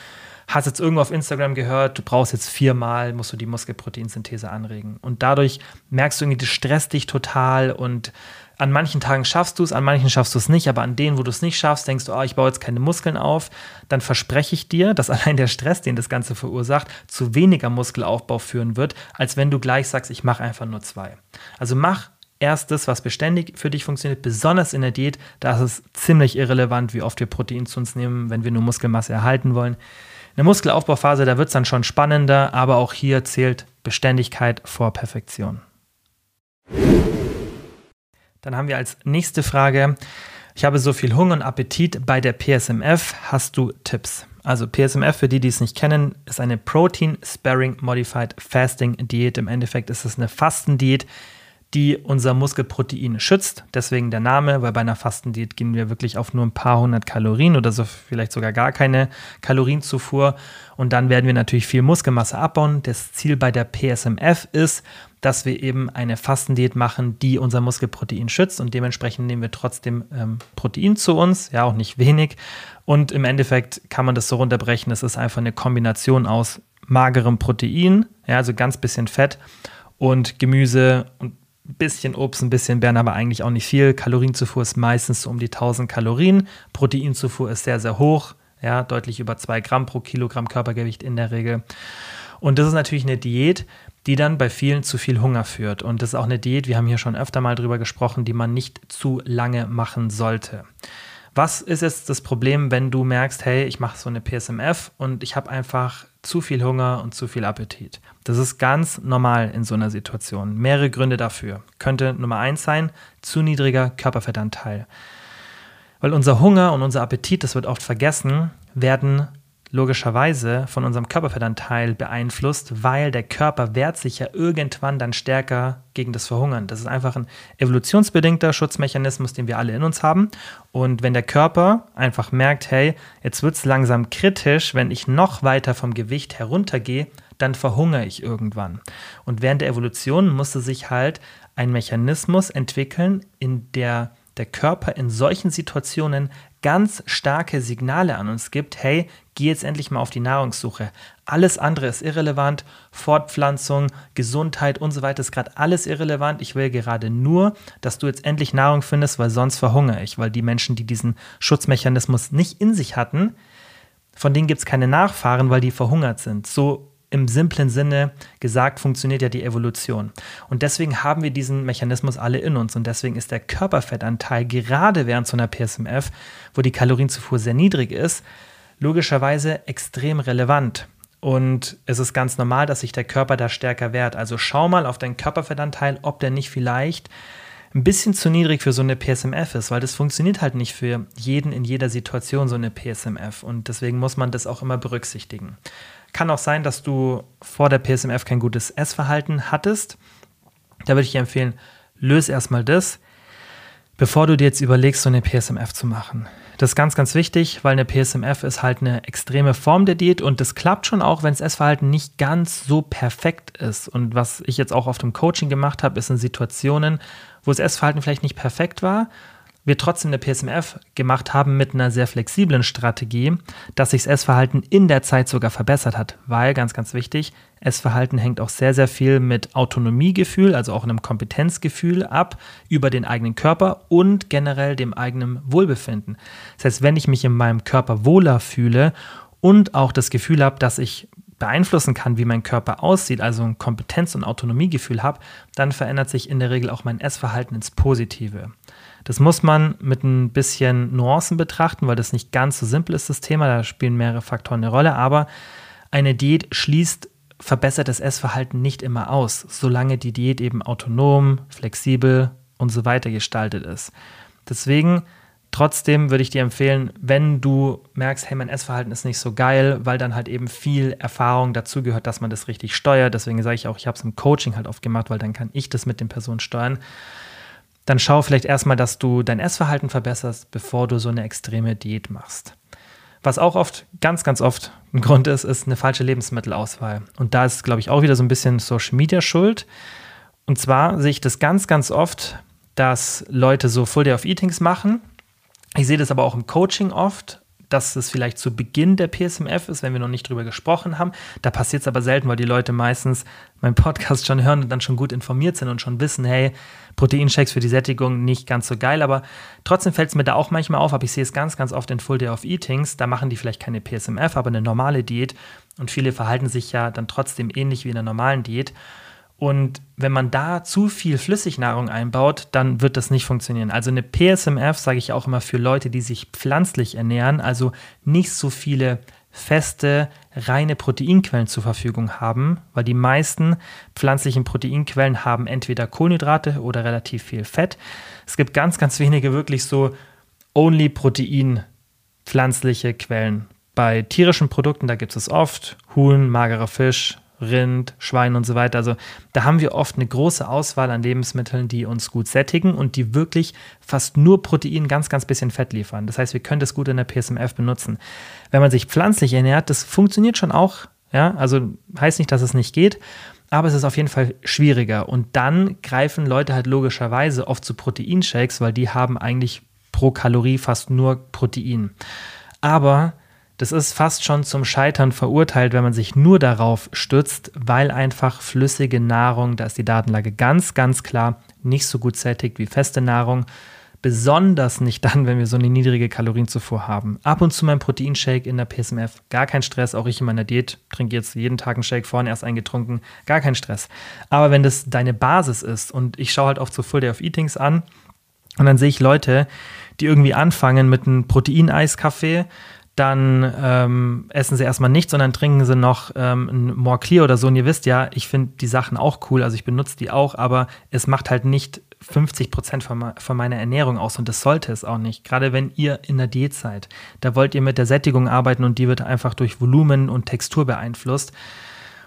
hast jetzt irgendwo auf Instagram gehört, du brauchst jetzt viermal, musst du die Muskelproteinsynthese anregen. Und dadurch merkst du irgendwie, das stresst dich total und an manchen Tagen schaffst du es, an manchen schaffst du es nicht, aber an denen, wo du es nicht schaffst, denkst du, oh, ich baue jetzt keine Muskeln auf, dann verspreche ich dir, dass allein der Stress, den das Ganze verursacht, zu weniger Muskelaufbau führen wird, als wenn du gleich sagst, ich mache einfach nur zwei. Also mach erst das, was beständig für dich funktioniert, besonders in der Diät, da ist es ziemlich irrelevant, wie oft wir Protein zu uns nehmen, wenn wir nur Muskelmasse erhalten wollen. In der Muskelaufbauphase, da wird es dann schon spannender, aber auch hier zählt Beständigkeit vor Perfektion. Dann haben wir als nächste Frage, ich habe so viel Hunger und Appetit bei der PSMF, hast du Tipps? Also PSMF, für die, die es nicht kennen, ist eine Protein Sparing Modified Fasting Diät. Im Endeffekt ist es eine Fastendiät, die unser Muskelprotein schützt. Deswegen der Name, weil bei einer Fastendiät gehen wir wirklich auf nur ein paar hundert Kalorien oder so vielleicht sogar gar keine Kalorienzufuhr. Und dann werden wir natürlich viel Muskelmasse abbauen. Das Ziel bei der PSMF ist, dass wir eben eine Fastendiät machen, die unser Muskelprotein schützt und dementsprechend nehmen wir trotzdem ähm, Protein zu uns, ja auch nicht wenig. Und im Endeffekt kann man das so runterbrechen, es ist einfach eine Kombination aus magerem Protein, ja, also ganz bisschen Fett und Gemüse und bisschen Obst, ein bisschen Beeren, aber eigentlich auch nicht viel. Kalorienzufuhr ist meistens so um die 1000 Kalorien. Proteinzufuhr ist sehr, sehr hoch, ja, deutlich über 2 Gramm pro Kilogramm Körpergewicht in der Regel. Und das ist natürlich eine Diät, die dann bei vielen zu viel Hunger führt. Und das ist auch eine Diät, wir haben hier schon öfter mal drüber gesprochen, die man nicht zu lange machen sollte. Was ist jetzt das Problem, wenn du merkst, hey, ich mache so eine PSMF und ich habe einfach zu viel Hunger und zu viel Appetit? Das ist ganz normal in so einer Situation. Mehrere Gründe dafür. Könnte Nummer eins sein, zu niedriger Körperfettanteil. Weil unser Hunger und unser Appetit, das wird oft vergessen, werden logischerweise von unserem Körperfettanteil beeinflusst, weil der Körper wehrt sich ja irgendwann dann stärker gegen das Verhungern. Das ist einfach ein evolutionsbedingter Schutzmechanismus, den wir alle in uns haben. Und wenn der Körper einfach merkt, hey, jetzt wird es langsam kritisch, wenn ich noch weiter vom Gewicht heruntergehe, dann verhungere ich irgendwann. Und während der Evolution musste sich halt ein Mechanismus entwickeln, in der der Körper in solchen Situationen ganz starke Signale an uns gibt, hey, geh jetzt endlich mal auf die Nahrungssuche. Alles andere ist irrelevant, Fortpflanzung, Gesundheit und so weiter ist gerade alles irrelevant. Ich will gerade nur, dass du jetzt endlich Nahrung findest, weil sonst verhungere ich, weil die Menschen, die diesen Schutzmechanismus nicht in sich hatten, von denen gibt es keine Nachfahren, weil die verhungert sind. So im simplen Sinne gesagt funktioniert ja die Evolution. Und deswegen haben wir diesen Mechanismus alle in uns. Und deswegen ist der Körperfettanteil gerade während so einer PSMF, wo die Kalorienzufuhr sehr niedrig ist, logischerweise extrem relevant. Und es ist ganz normal, dass sich der Körper da stärker wehrt. Also schau mal auf deinen Körperfettanteil, ob der nicht vielleicht ein bisschen zu niedrig für so eine PSMF ist, weil das funktioniert halt nicht für jeden in jeder Situation so eine PSMF. Und deswegen muss man das auch immer berücksichtigen. Kann auch sein, dass du vor der PSMF kein gutes Essverhalten hattest. Da würde ich dir empfehlen, löse erstmal das, bevor du dir jetzt überlegst, so eine PSMF zu machen. Das ist ganz, ganz wichtig, weil eine PSMF ist halt eine extreme Form der Diät und das klappt schon auch, wenn das Essverhalten nicht ganz so perfekt ist. Und was ich jetzt auch auf dem Coaching gemacht habe, ist in Situationen, wo das Essverhalten vielleicht nicht perfekt war wir trotzdem eine PSMF gemacht haben mit einer sehr flexiblen Strategie, dass sich das Essverhalten in der Zeit sogar verbessert hat. Weil, ganz, ganz wichtig, Essverhalten hängt auch sehr, sehr viel mit Autonomiegefühl, also auch einem Kompetenzgefühl ab über den eigenen Körper und generell dem eigenen Wohlbefinden. Das heißt, wenn ich mich in meinem Körper wohler fühle und auch das Gefühl habe, dass ich beeinflussen kann, wie mein Körper aussieht, also ein Kompetenz- und Autonomiegefühl habe, dann verändert sich in der Regel auch mein Essverhalten ins Positive. Das muss man mit ein bisschen Nuancen betrachten, weil das nicht ganz so simpel ist, das Thema. Da spielen mehrere Faktoren eine Rolle. Aber eine Diät schließt verbessertes Essverhalten nicht immer aus, solange die Diät eben autonom, flexibel und so weiter gestaltet ist. Deswegen trotzdem würde ich dir empfehlen, wenn du merkst, hey, mein Essverhalten ist nicht so geil, weil dann halt eben viel Erfahrung dazu gehört, dass man das richtig steuert. Deswegen sage ich auch, ich habe es im Coaching halt oft gemacht, weil dann kann ich das mit den Personen steuern dann schau vielleicht erstmal, dass du dein Essverhalten verbesserst, bevor du so eine extreme Diät machst. Was auch oft, ganz, ganz oft ein Grund ist, ist eine falsche Lebensmittelauswahl. Und da ist, glaube ich, auch wieder so ein bisschen Social Media schuld. Und zwar sehe ich das ganz, ganz oft, dass Leute so Full Day of Eatings machen. Ich sehe das aber auch im Coaching oft, dass es vielleicht zu Beginn der PSMF ist, wenn wir noch nicht drüber gesprochen haben. Da passiert es aber selten, weil die Leute meistens meinen Podcast schon hören und dann schon gut informiert sind und schon wissen, hey, Proteinshakes für die Sättigung nicht ganz so geil, aber trotzdem fällt es mir da auch manchmal auf, aber ich sehe es ganz, ganz oft in Full Day of Eatings, da machen die vielleicht keine PSMF, aber eine normale Diät und viele verhalten sich ja dann trotzdem ähnlich wie in einer normalen Diät. Und wenn man da zu viel Flüssignahrung einbaut, dann wird das nicht funktionieren. Also eine PSMF sage ich auch immer für Leute, die sich pflanzlich ernähren, also nicht so viele feste, reine Proteinquellen zur Verfügung haben, weil die meisten pflanzlichen Proteinquellen haben entweder Kohlenhydrate oder relativ viel Fett. Es gibt ganz, ganz wenige wirklich so only Protein pflanzliche Quellen. Bei tierischen Produkten, da gibt es oft Huhn, magerer Fisch, Rind, Schwein und so weiter. Also da haben wir oft eine große Auswahl an Lebensmitteln, die uns gut sättigen und die wirklich fast nur Protein, ganz, ganz bisschen Fett liefern. Das heißt, wir können das gut in der PSMF benutzen. Wenn man sich pflanzlich ernährt, das funktioniert schon auch. Ja, also heißt nicht, dass es nicht geht, aber es ist auf jeden Fall schwieriger. Und dann greifen Leute halt logischerweise oft zu Proteinshakes, weil die haben eigentlich pro Kalorie fast nur Protein. Aber das ist fast schon zum Scheitern verurteilt, wenn man sich nur darauf stützt, weil einfach flüssige Nahrung, da ist die Datenlage ganz, ganz klar, nicht so gut sättigt wie feste Nahrung. Besonders nicht dann, wenn wir so eine niedrige Kalorienzufuhr haben. Ab und zu mein Proteinshake in der PSMF, gar kein Stress. Auch ich in meiner Diät trinke jetzt jeden Tag einen Shake, vorhin erst eingetrunken, gar kein Stress. Aber wenn das deine Basis ist und ich schaue halt oft so Full Day of Eatings an und dann sehe ich Leute, die irgendwie anfangen mit einem Proteineiskaffee, dann ähm, essen sie erstmal nichts, sondern trinken sie noch ähm, ein More Clear oder so. Und ihr wisst ja, ich finde die Sachen auch cool, also ich benutze die auch, aber es macht halt nicht 50 Prozent von, von meiner Ernährung aus und das sollte es auch nicht. Gerade wenn ihr in der Diät seid, da wollt ihr mit der Sättigung arbeiten und die wird einfach durch Volumen und Textur beeinflusst.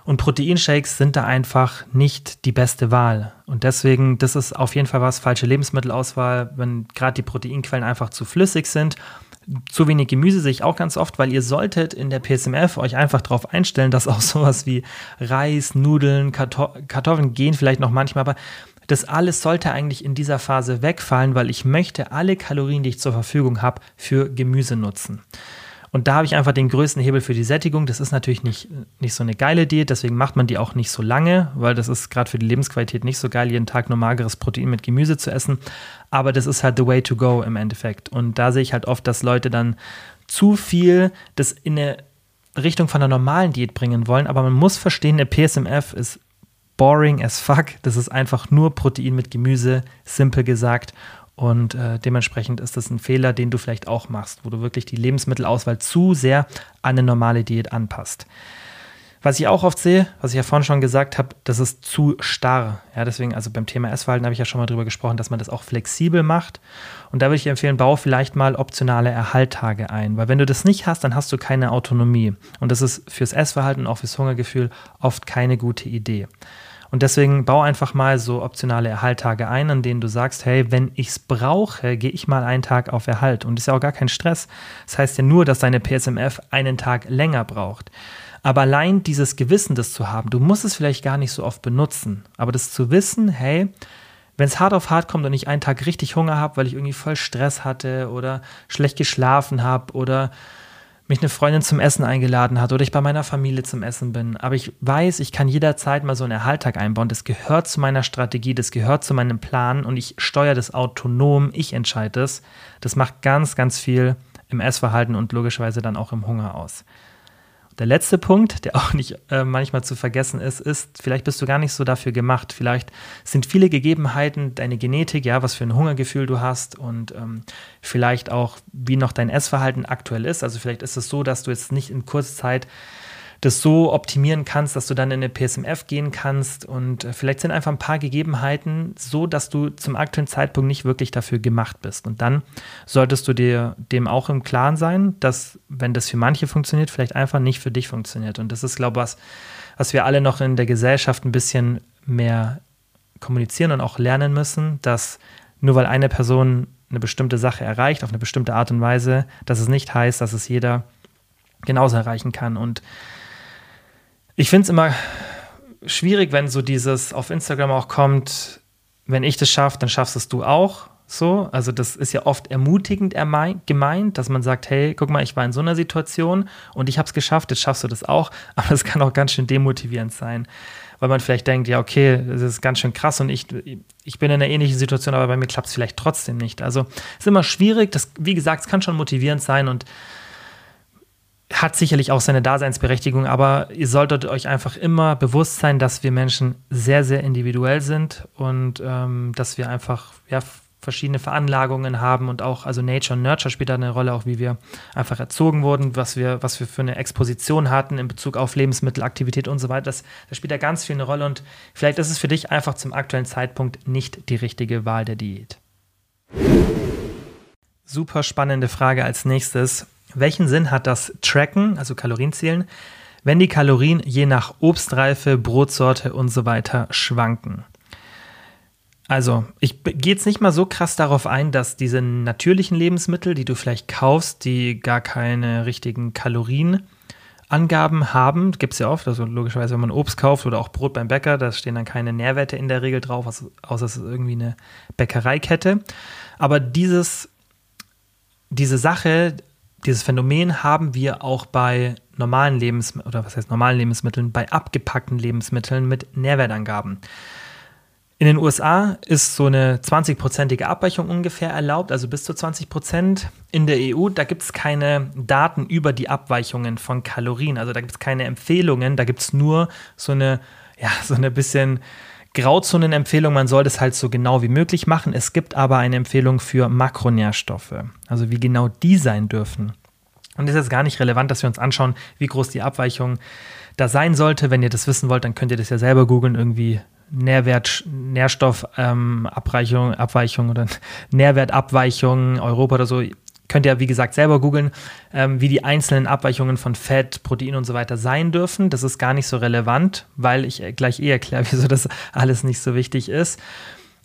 Und Proteinshakes sind da einfach nicht die beste Wahl. Und deswegen, das ist auf jeden Fall was, falsche Lebensmittelauswahl, wenn gerade die Proteinquellen einfach zu flüssig sind. Zu wenig Gemüse sehe ich auch ganz oft, weil ihr solltet in der PSMF euch einfach darauf einstellen, dass auch sowas wie Reis, Nudeln, Kartoffeln gehen vielleicht noch manchmal, aber das alles sollte eigentlich in dieser Phase wegfallen, weil ich möchte alle Kalorien, die ich zur Verfügung habe, für Gemüse nutzen. Und da habe ich einfach den größten Hebel für die Sättigung. Das ist natürlich nicht, nicht so eine geile Diät, deswegen macht man die auch nicht so lange, weil das ist gerade für die Lebensqualität nicht so geil, jeden Tag nur mageres Protein mit Gemüse zu essen. Aber das ist halt the way to go im Endeffekt. Und da sehe ich halt oft, dass Leute dann zu viel das in eine Richtung von einer normalen Diät bringen wollen. Aber man muss verstehen, eine PSMF ist boring as fuck. Das ist einfach nur Protein mit Gemüse, simpel gesagt. Und äh, dementsprechend ist das ein Fehler, den du vielleicht auch machst, wo du wirklich die Lebensmittelauswahl zu sehr an eine normale Diät anpasst. Was ich auch oft sehe, was ich ja vorhin schon gesagt habe, das ist zu starr. Ja, deswegen, also beim Thema Essverhalten habe ich ja schon mal drüber gesprochen, dass man das auch flexibel macht. Und da würde ich empfehlen, baue vielleicht mal optionale Erhalttage ein. Weil wenn du das nicht hast, dann hast du keine Autonomie. Und das ist fürs Essverhalten auch fürs Hungergefühl oft keine gute Idee. Und deswegen bau einfach mal so optionale Erhalttage ein, an denen du sagst, hey, wenn ich es brauche, gehe ich mal einen Tag auf Erhalt. Und ist ja auch gar kein Stress. Das heißt ja nur, dass deine PSMF einen Tag länger braucht. Aber allein dieses Gewissen, das zu haben, du musst es vielleicht gar nicht so oft benutzen, aber das zu wissen, hey, wenn es hart auf hart kommt und ich einen Tag richtig Hunger habe, weil ich irgendwie voll Stress hatte oder schlecht geschlafen habe oder mich eine Freundin zum Essen eingeladen hat oder ich bei meiner Familie zum Essen bin. Aber ich weiß, ich kann jederzeit mal so einen Erhalttag einbauen. Das gehört zu meiner Strategie, das gehört zu meinem Plan und ich steuere das autonom, ich entscheide es. Das macht ganz, ganz viel im Essverhalten und logischerweise dann auch im Hunger aus. Der letzte Punkt, der auch nicht äh, manchmal zu vergessen ist, ist, vielleicht bist du gar nicht so dafür gemacht. Vielleicht sind viele Gegebenheiten, deine Genetik, ja, was für ein Hungergefühl du hast und ähm, vielleicht auch, wie noch dein Essverhalten aktuell ist. Also vielleicht ist es so, dass du jetzt nicht in kurzer Zeit das so optimieren kannst, dass du dann in eine PSMF gehen kannst. Und äh, vielleicht sind einfach ein paar Gegebenheiten so, dass du zum aktuellen Zeitpunkt nicht wirklich dafür gemacht bist. Und dann solltest du dir dem auch im Klaren sein, dass, wenn das für manche funktioniert, vielleicht einfach nicht für dich funktioniert. Und das ist, glaube ich, was, was wir alle noch in der Gesellschaft ein bisschen mehr kommunizieren und auch lernen müssen, dass nur weil eine Person eine bestimmte Sache erreicht, auf eine bestimmte Art und Weise, dass es nicht heißt, dass es jeder genauso erreichen kann. Und ich finde es immer schwierig, wenn so dieses auf Instagram auch kommt, wenn ich das schaffe, dann schaffst es du auch. So, also das ist ja oft ermutigend gemeint, dass man sagt, hey, guck mal, ich war in so einer Situation und ich habe es geschafft, jetzt schaffst du das auch. Aber es kann auch ganz schön demotivierend sein, weil man vielleicht denkt, ja, okay, das ist ganz schön krass und ich, ich bin in einer ähnlichen Situation, aber bei mir klappt es vielleicht trotzdem nicht. Also es ist immer schwierig. Das, wie gesagt, es kann schon motivierend sein und hat sicherlich auch seine Daseinsberechtigung, aber ihr solltet euch einfach immer bewusst sein, dass wir Menschen sehr, sehr individuell sind und ähm, dass wir einfach ja, verschiedene Veranlagungen haben und auch, also Nature und Nurture spielt da eine Rolle, auch wie wir einfach erzogen wurden, was wir, was wir für eine Exposition hatten in Bezug auf Lebensmittelaktivität und so weiter. Das, das spielt da ganz viel eine Rolle und vielleicht ist es für dich einfach zum aktuellen Zeitpunkt nicht die richtige Wahl der Diät. Super spannende Frage als nächstes welchen Sinn hat das Tracken, also Kalorienzählen, wenn die Kalorien je nach Obstreife, Brotsorte und so weiter schwanken. Also, ich gehe jetzt nicht mal so krass darauf ein, dass diese natürlichen Lebensmittel, die du vielleicht kaufst, die gar keine richtigen Kalorienangaben haben, gibt es ja oft, also logischerweise, wenn man Obst kauft oder auch Brot beim Bäcker, da stehen dann keine Nährwerte in der Regel drauf, außer es ist irgendwie eine Bäckereikette. Aber dieses, diese Sache, dieses Phänomen haben wir auch bei normalen Lebensmitteln, oder was heißt normalen Lebensmitteln, bei abgepackten Lebensmitteln mit Nährwertangaben. In den USA ist so eine 20-prozentige Abweichung ungefähr erlaubt, also bis zu 20 Prozent. In der EU, da gibt es keine Daten über die Abweichungen von Kalorien, also da gibt es keine Empfehlungen, da gibt es nur so eine, ja, so eine bisschen Grauzonenempfehlung, man soll das halt so genau wie möglich machen. Es gibt aber eine Empfehlung für Makronährstoffe, also wie genau die sein dürfen. Und es ist gar nicht relevant, dass wir uns anschauen, wie groß die Abweichung da sein sollte. Wenn ihr das wissen wollt, dann könnt ihr das ja selber googeln, irgendwie Nährwert, Nährstoffabweichung ähm, oder Nährwertabweichung Europa oder so. Könnt ihr, wie gesagt, selber googeln, ähm, wie die einzelnen Abweichungen von Fett, Protein und so weiter sein dürfen. Das ist gar nicht so relevant, weil ich gleich eh erkläre, wieso das alles nicht so wichtig ist.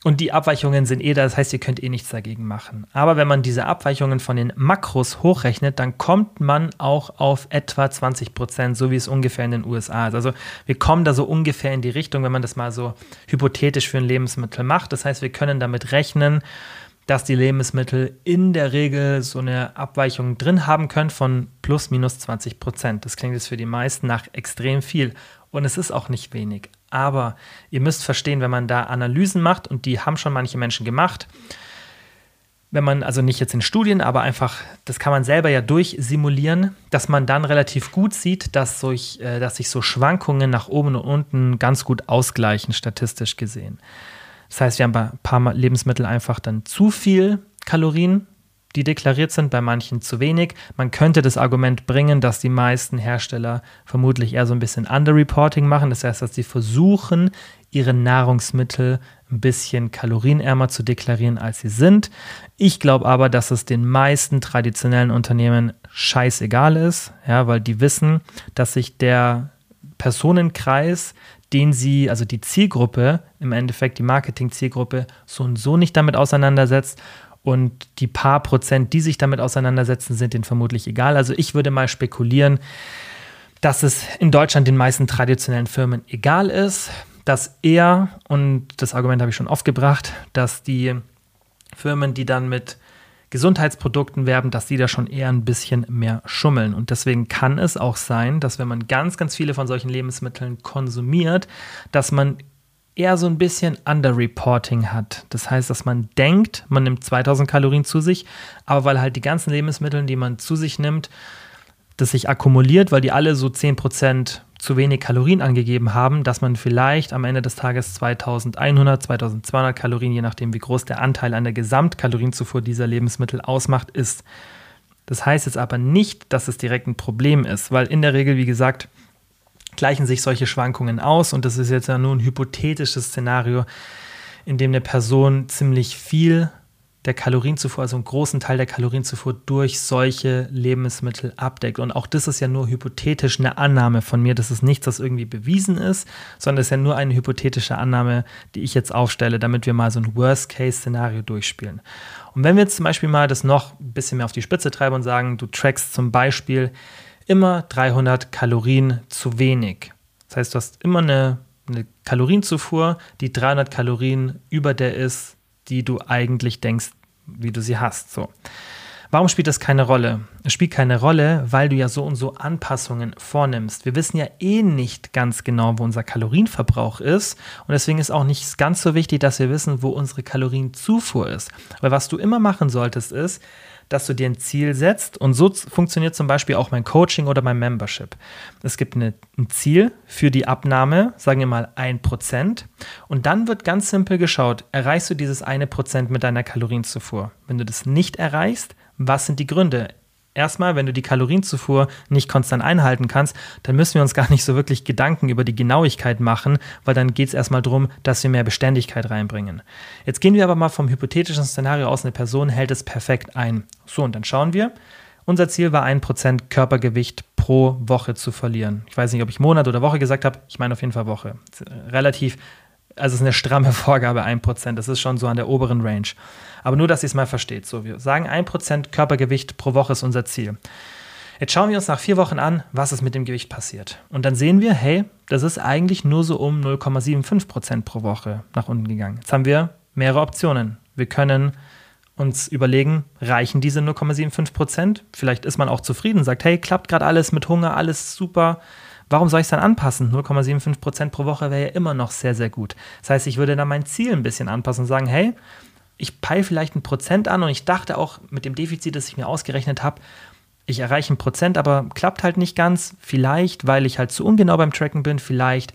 Und die Abweichungen sind eh da, das heißt, ihr könnt eh nichts dagegen machen. Aber wenn man diese Abweichungen von den Makros hochrechnet, dann kommt man auch auf etwa 20 Prozent, so wie es ungefähr in den USA ist. Also wir kommen da so ungefähr in die Richtung, wenn man das mal so hypothetisch für ein Lebensmittel macht. Das heißt, wir können damit rechnen, dass die Lebensmittel in der Regel so eine Abweichung drin haben können von plus minus 20 Prozent. Das klingt jetzt für die meisten nach extrem viel. Und es ist auch nicht wenig. Aber ihr müsst verstehen, wenn man da Analysen macht, und die haben schon manche Menschen gemacht, wenn man, also nicht jetzt in Studien, aber einfach, das kann man selber ja durchsimulieren, dass man dann relativ gut sieht, dass, solch, äh, dass sich so Schwankungen nach oben und unten ganz gut ausgleichen, statistisch gesehen. Das heißt, wir haben bei ein paar Lebensmittel einfach dann zu viel Kalorien, die deklariert sind, bei manchen zu wenig. Man könnte das Argument bringen, dass die meisten Hersteller vermutlich eher so ein bisschen Underreporting machen. Das heißt, dass sie versuchen, ihre Nahrungsmittel ein bisschen kalorienärmer zu deklarieren, als sie sind. Ich glaube aber, dass es den meisten traditionellen Unternehmen scheißegal ist, ja, weil die wissen, dass sich der Personenkreis, den sie, also die Zielgruppe, im Endeffekt die Marketing-Zielgruppe, so und so nicht damit auseinandersetzt und die paar Prozent, die sich damit auseinandersetzen, sind denen vermutlich egal. Also ich würde mal spekulieren, dass es in Deutschland den meisten traditionellen Firmen egal ist, dass er, und das Argument habe ich schon oft gebracht, dass die Firmen, die dann mit Gesundheitsprodukten werben, dass die da schon eher ein bisschen mehr schummeln. Und deswegen kann es auch sein, dass wenn man ganz, ganz viele von solchen Lebensmitteln konsumiert, dass man eher so ein bisschen Underreporting hat. Das heißt, dass man denkt, man nimmt 2000 Kalorien zu sich, aber weil halt die ganzen Lebensmittel, die man zu sich nimmt, das sich akkumuliert, weil die alle so 10% zu wenig Kalorien angegeben haben, dass man vielleicht am Ende des Tages 2100, 2200 Kalorien, je nachdem wie groß der Anteil an der Gesamtkalorienzufuhr dieser Lebensmittel ausmacht, ist. Das heißt jetzt aber nicht, dass es direkt ein Problem ist, weil in der Regel, wie gesagt, gleichen sich solche Schwankungen aus. Und das ist jetzt ja nur ein hypothetisches Szenario, in dem eine Person ziemlich viel der Kalorienzufuhr, also einen großen Teil der Kalorienzufuhr durch solche Lebensmittel abdeckt. Und auch das ist ja nur hypothetisch eine Annahme von mir. Das ist nichts, das irgendwie bewiesen ist, sondern es ist ja nur eine hypothetische Annahme, die ich jetzt aufstelle, damit wir mal so ein Worst-Case-Szenario durchspielen. Und wenn wir jetzt zum Beispiel mal das noch ein bisschen mehr auf die Spitze treiben und sagen, du trackst zum Beispiel immer 300 Kalorien zu wenig. Das heißt, du hast immer eine, eine Kalorienzufuhr, die 300 Kalorien über der ist, die du eigentlich denkst, wie du sie hast. So. Warum spielt das keine Rolle? Es spielt keine Rolle, weil du ja so und so Anpassungen vornimmst. Wir wissen ja eh nicht ganz genau, wo unser Kalorienverbrauch ist. Und deswegen ist auch nicht ganz so wichtig, dass wir wissen, wo unsere Kalorienzufuhr ist. Weil was du immer machen solltest, ist, dass du dir ein Ziel setzt. Und so funktioniert zum Beispiel auch mein Coaching oder mein Membership. Es gibt eine, ein Ziel für die Abnahme, sagen wir mal 1%. Und dann wird ganz simpel geschaut, erreichst du dieses eine Prozent mit deiner Kalorienzufuhr? Wenn du das nicht erreichst, was sind die Gründe? Erstmal, wenn du die Kalorienzufuhr nicht konstant einhalten kannst, dann müssen wir uns gar nicht so wirklich Gedanken über die Genauigkeit machen, weil dann geht es erstmal darum, dass wir mehr Beständigkeit reinbringen. Jetzt gehen wir aber mal vom hypothetischen Szenario aus, eine Person hält es perfekt ein. So, und dann schauen wir. Unser Ziel war 1% Körpergewicht pro Woche zu verlieren. Ich weiß nicht, ob ich Monat oder Woche gesagt habe, ich meine auf jeden Fall Woche. Relativ, also es ist eine stramme Vorgabe, 1%. Das ist schon so an der oberen Range. Aber nur, dass ihr es mal versteht. So, wir sagen 1% Körpergewicht pro Woche ist unser Ziel. Jetzt schauen wir uns nach vier Wochen an, was ist mit dem Gewicht passiert. Und dann sehen wir, hey, das ist eigentlich nur so um 0,75% pro Woche nach unten gegangen. Jetzt haben wir mehrere Optionen. Wir können uns überlegen, reichen diese 0,75% Vielleicht ist man auch zufrieden, sagt, hey, klappt gerade alles mit Hunger, alles super. Warum soll ich es dann anpassen? 0,75% pro Woche wäre ja immer noch sehr, sehr gut. Das heißt, ich würde dann mein Ziel ein bisschen anpassen und sagen, hey, ich peile vielleicht ein Prozent an und ich dachte auch mit dem Defizit, das ich mir ausgerechnet habe, ich erreiche ein Prozent, aber klappt halt nicht ganz. Vielleicht, weil ich halt zu ungenau beim Tracken bin, vielleicht,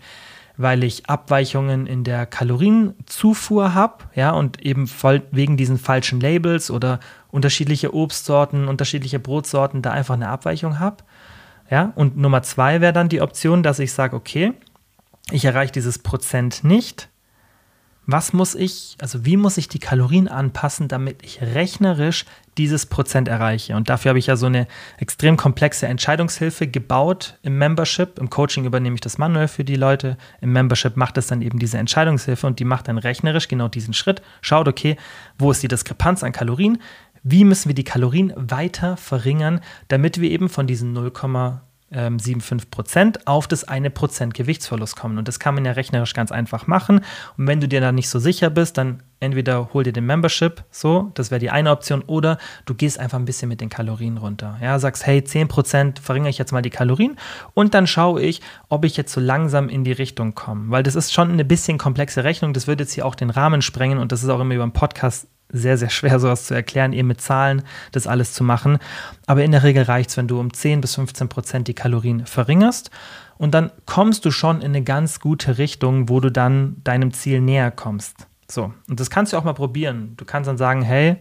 weil ich Abweichungen in der Kalorienzufuhr habe, ja, und eben wegen diesen falschen Labels oder unterschiedliche Obstsorten, unterschiedliche Brotsorten da einfach eine Abweichung habe. Ja, und Nummer zwei wäre dann die Option, dass ich sage, okay, ich erreiche dieses Prozent nicht, was muss ich, also wie muss ich die Kalorien anpassen, damit ich rechnerisch dieses Prozent erreiche? Und dafür habe ich ja so eine extrem komplexe Entscheidungshilfe gebaut im Membership. Im Coaching übernehme ich das manuell für die Leute. Im Membership macht es dann eben diese Entscheidungshilfe und die macht dann rechnerisch genau diesen Schritt. Schaut, okay, wo ist die Diskrepanz an Kalorien? Wie müssen wir die Kalorien weiter verringern, damit wir eben von diesen 0, 7,5 Prozent auf das eine Prozent Gewichtsverlust kommen. Und das kann man ja rechnerisch ganz einfach machen. Und wenn du dir da nicht so sicher bist, dann entweder hol dir den Membership, so, das wäre die eine Option, oder du gehst einfach ein bisschen mit den Kalorien runter. Ja, sagst, hey, 10 Prozent verringere ich jetzt mal die Kalorien und dann schaue ich, ob ich jetzt so langsam in die Richtung komme. Weil das ist schon eine bisschen komplexe Rechnung, das würde jetzt hier auch den Rahmen sprengen und das ist auch immer über den Podcast sehr, sehr schwer, sowas zu erklären, eben mit Zahlen das alles zu machen. Aber in der Regel reicht es, wenn du um 10 bis 15 Prozent die Kalorien verringerst. Und dann kommst du schon in eine ganz gute Richtung, wo du dann deinem Ziel näher kommst. So, und das kannst du auch mal probieren. Du kannst dann sagen, hey,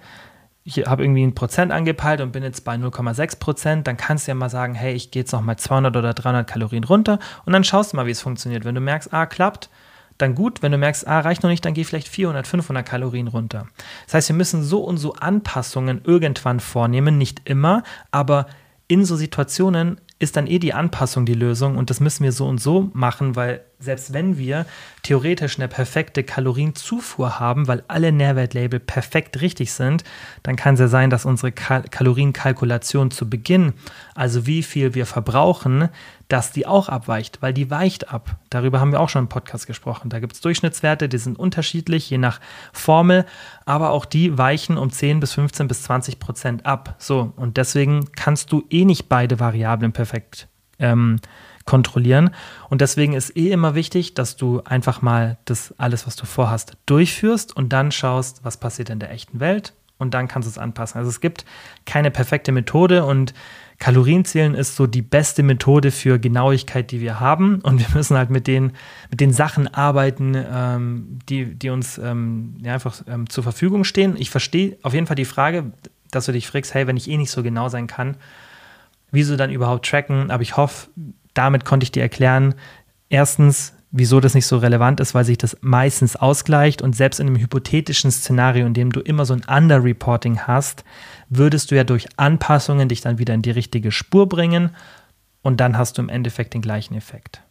ich habe irgendwie ein Prozent angepeilt und bin jetzt bei 0,6 Prozent, dann kannst du ja mal sagen, hey, ich gehe jetzt noch mal 200 oder 300 Kalorien runter und dann schaust du mal, wie es funktioniert. Wenn du merkst, ah, klappt, dann gut. Wenn du merkst, ah, reicht noch nicht, dann geh vielleicht 400, 500 Kalorien runter. Das heißt, wir müssen so und so Anpassungen irgendwann vornehmen, nicht immer, aber in so Situationen ist dann eh die Anpassung die Lösung und das müssen wir so und so machen, weil selbst wenn wir theoretisch eine perfekte Kalorienzufuhr haben, weil alle Nährwertlabel perfekt richtig sind, dann kann es ja sein, dass unsere Kal Kalorienkalkulation zu Beginn, also wie viel wir verbrauchen, dass die auch abweicht, weil die weicht ab. Darüber haben wir auch schon im Podcast gesprochen. Da gibt es Durchschnittswerte, die sind unterschiedlich, je nach Formel, aber auch die weichen um 10 bis 15 bis 20 Prozent ab. So, und deswegen kannst du eh nicht beide Variablen perfekt ähm, kontrollieren. Und deswegen ist eh immer wichtig, dass du einfach mal das alles, was du vorhast, durchführst und dann schaust, was passiert in der echten Welt und dann kannst du es anpassen. Also es gibt keine perfekte Methode und Kalorienzählen ist so die beste Methode für Genauigkeit, die wir haben. Und wir müssen halt mit den, mit den Sachen arbeiten, ähm, die, die uns ähm, ja, einfach ähm, zur Verfügung stehen. Ich verstehe auf jeden Fall die Frage, dass du dich fragst, hey, wenn ich eh nicht so genau sein kann, wieso dann überhaupt tracken? Aber ich hoffe, damit konnte ich dir erklären, erstens, wieso das nicht so relevant ist, weil sich das meistens ausgleicht und selbst in einem hypothetischen Szenario, in dem du immer so ein Underreporting hast, würdest du ja durch Anpassungen dich dann wieder in die richtige Spur bringen und dann hast du im Endeffekt den gleichen Effekt.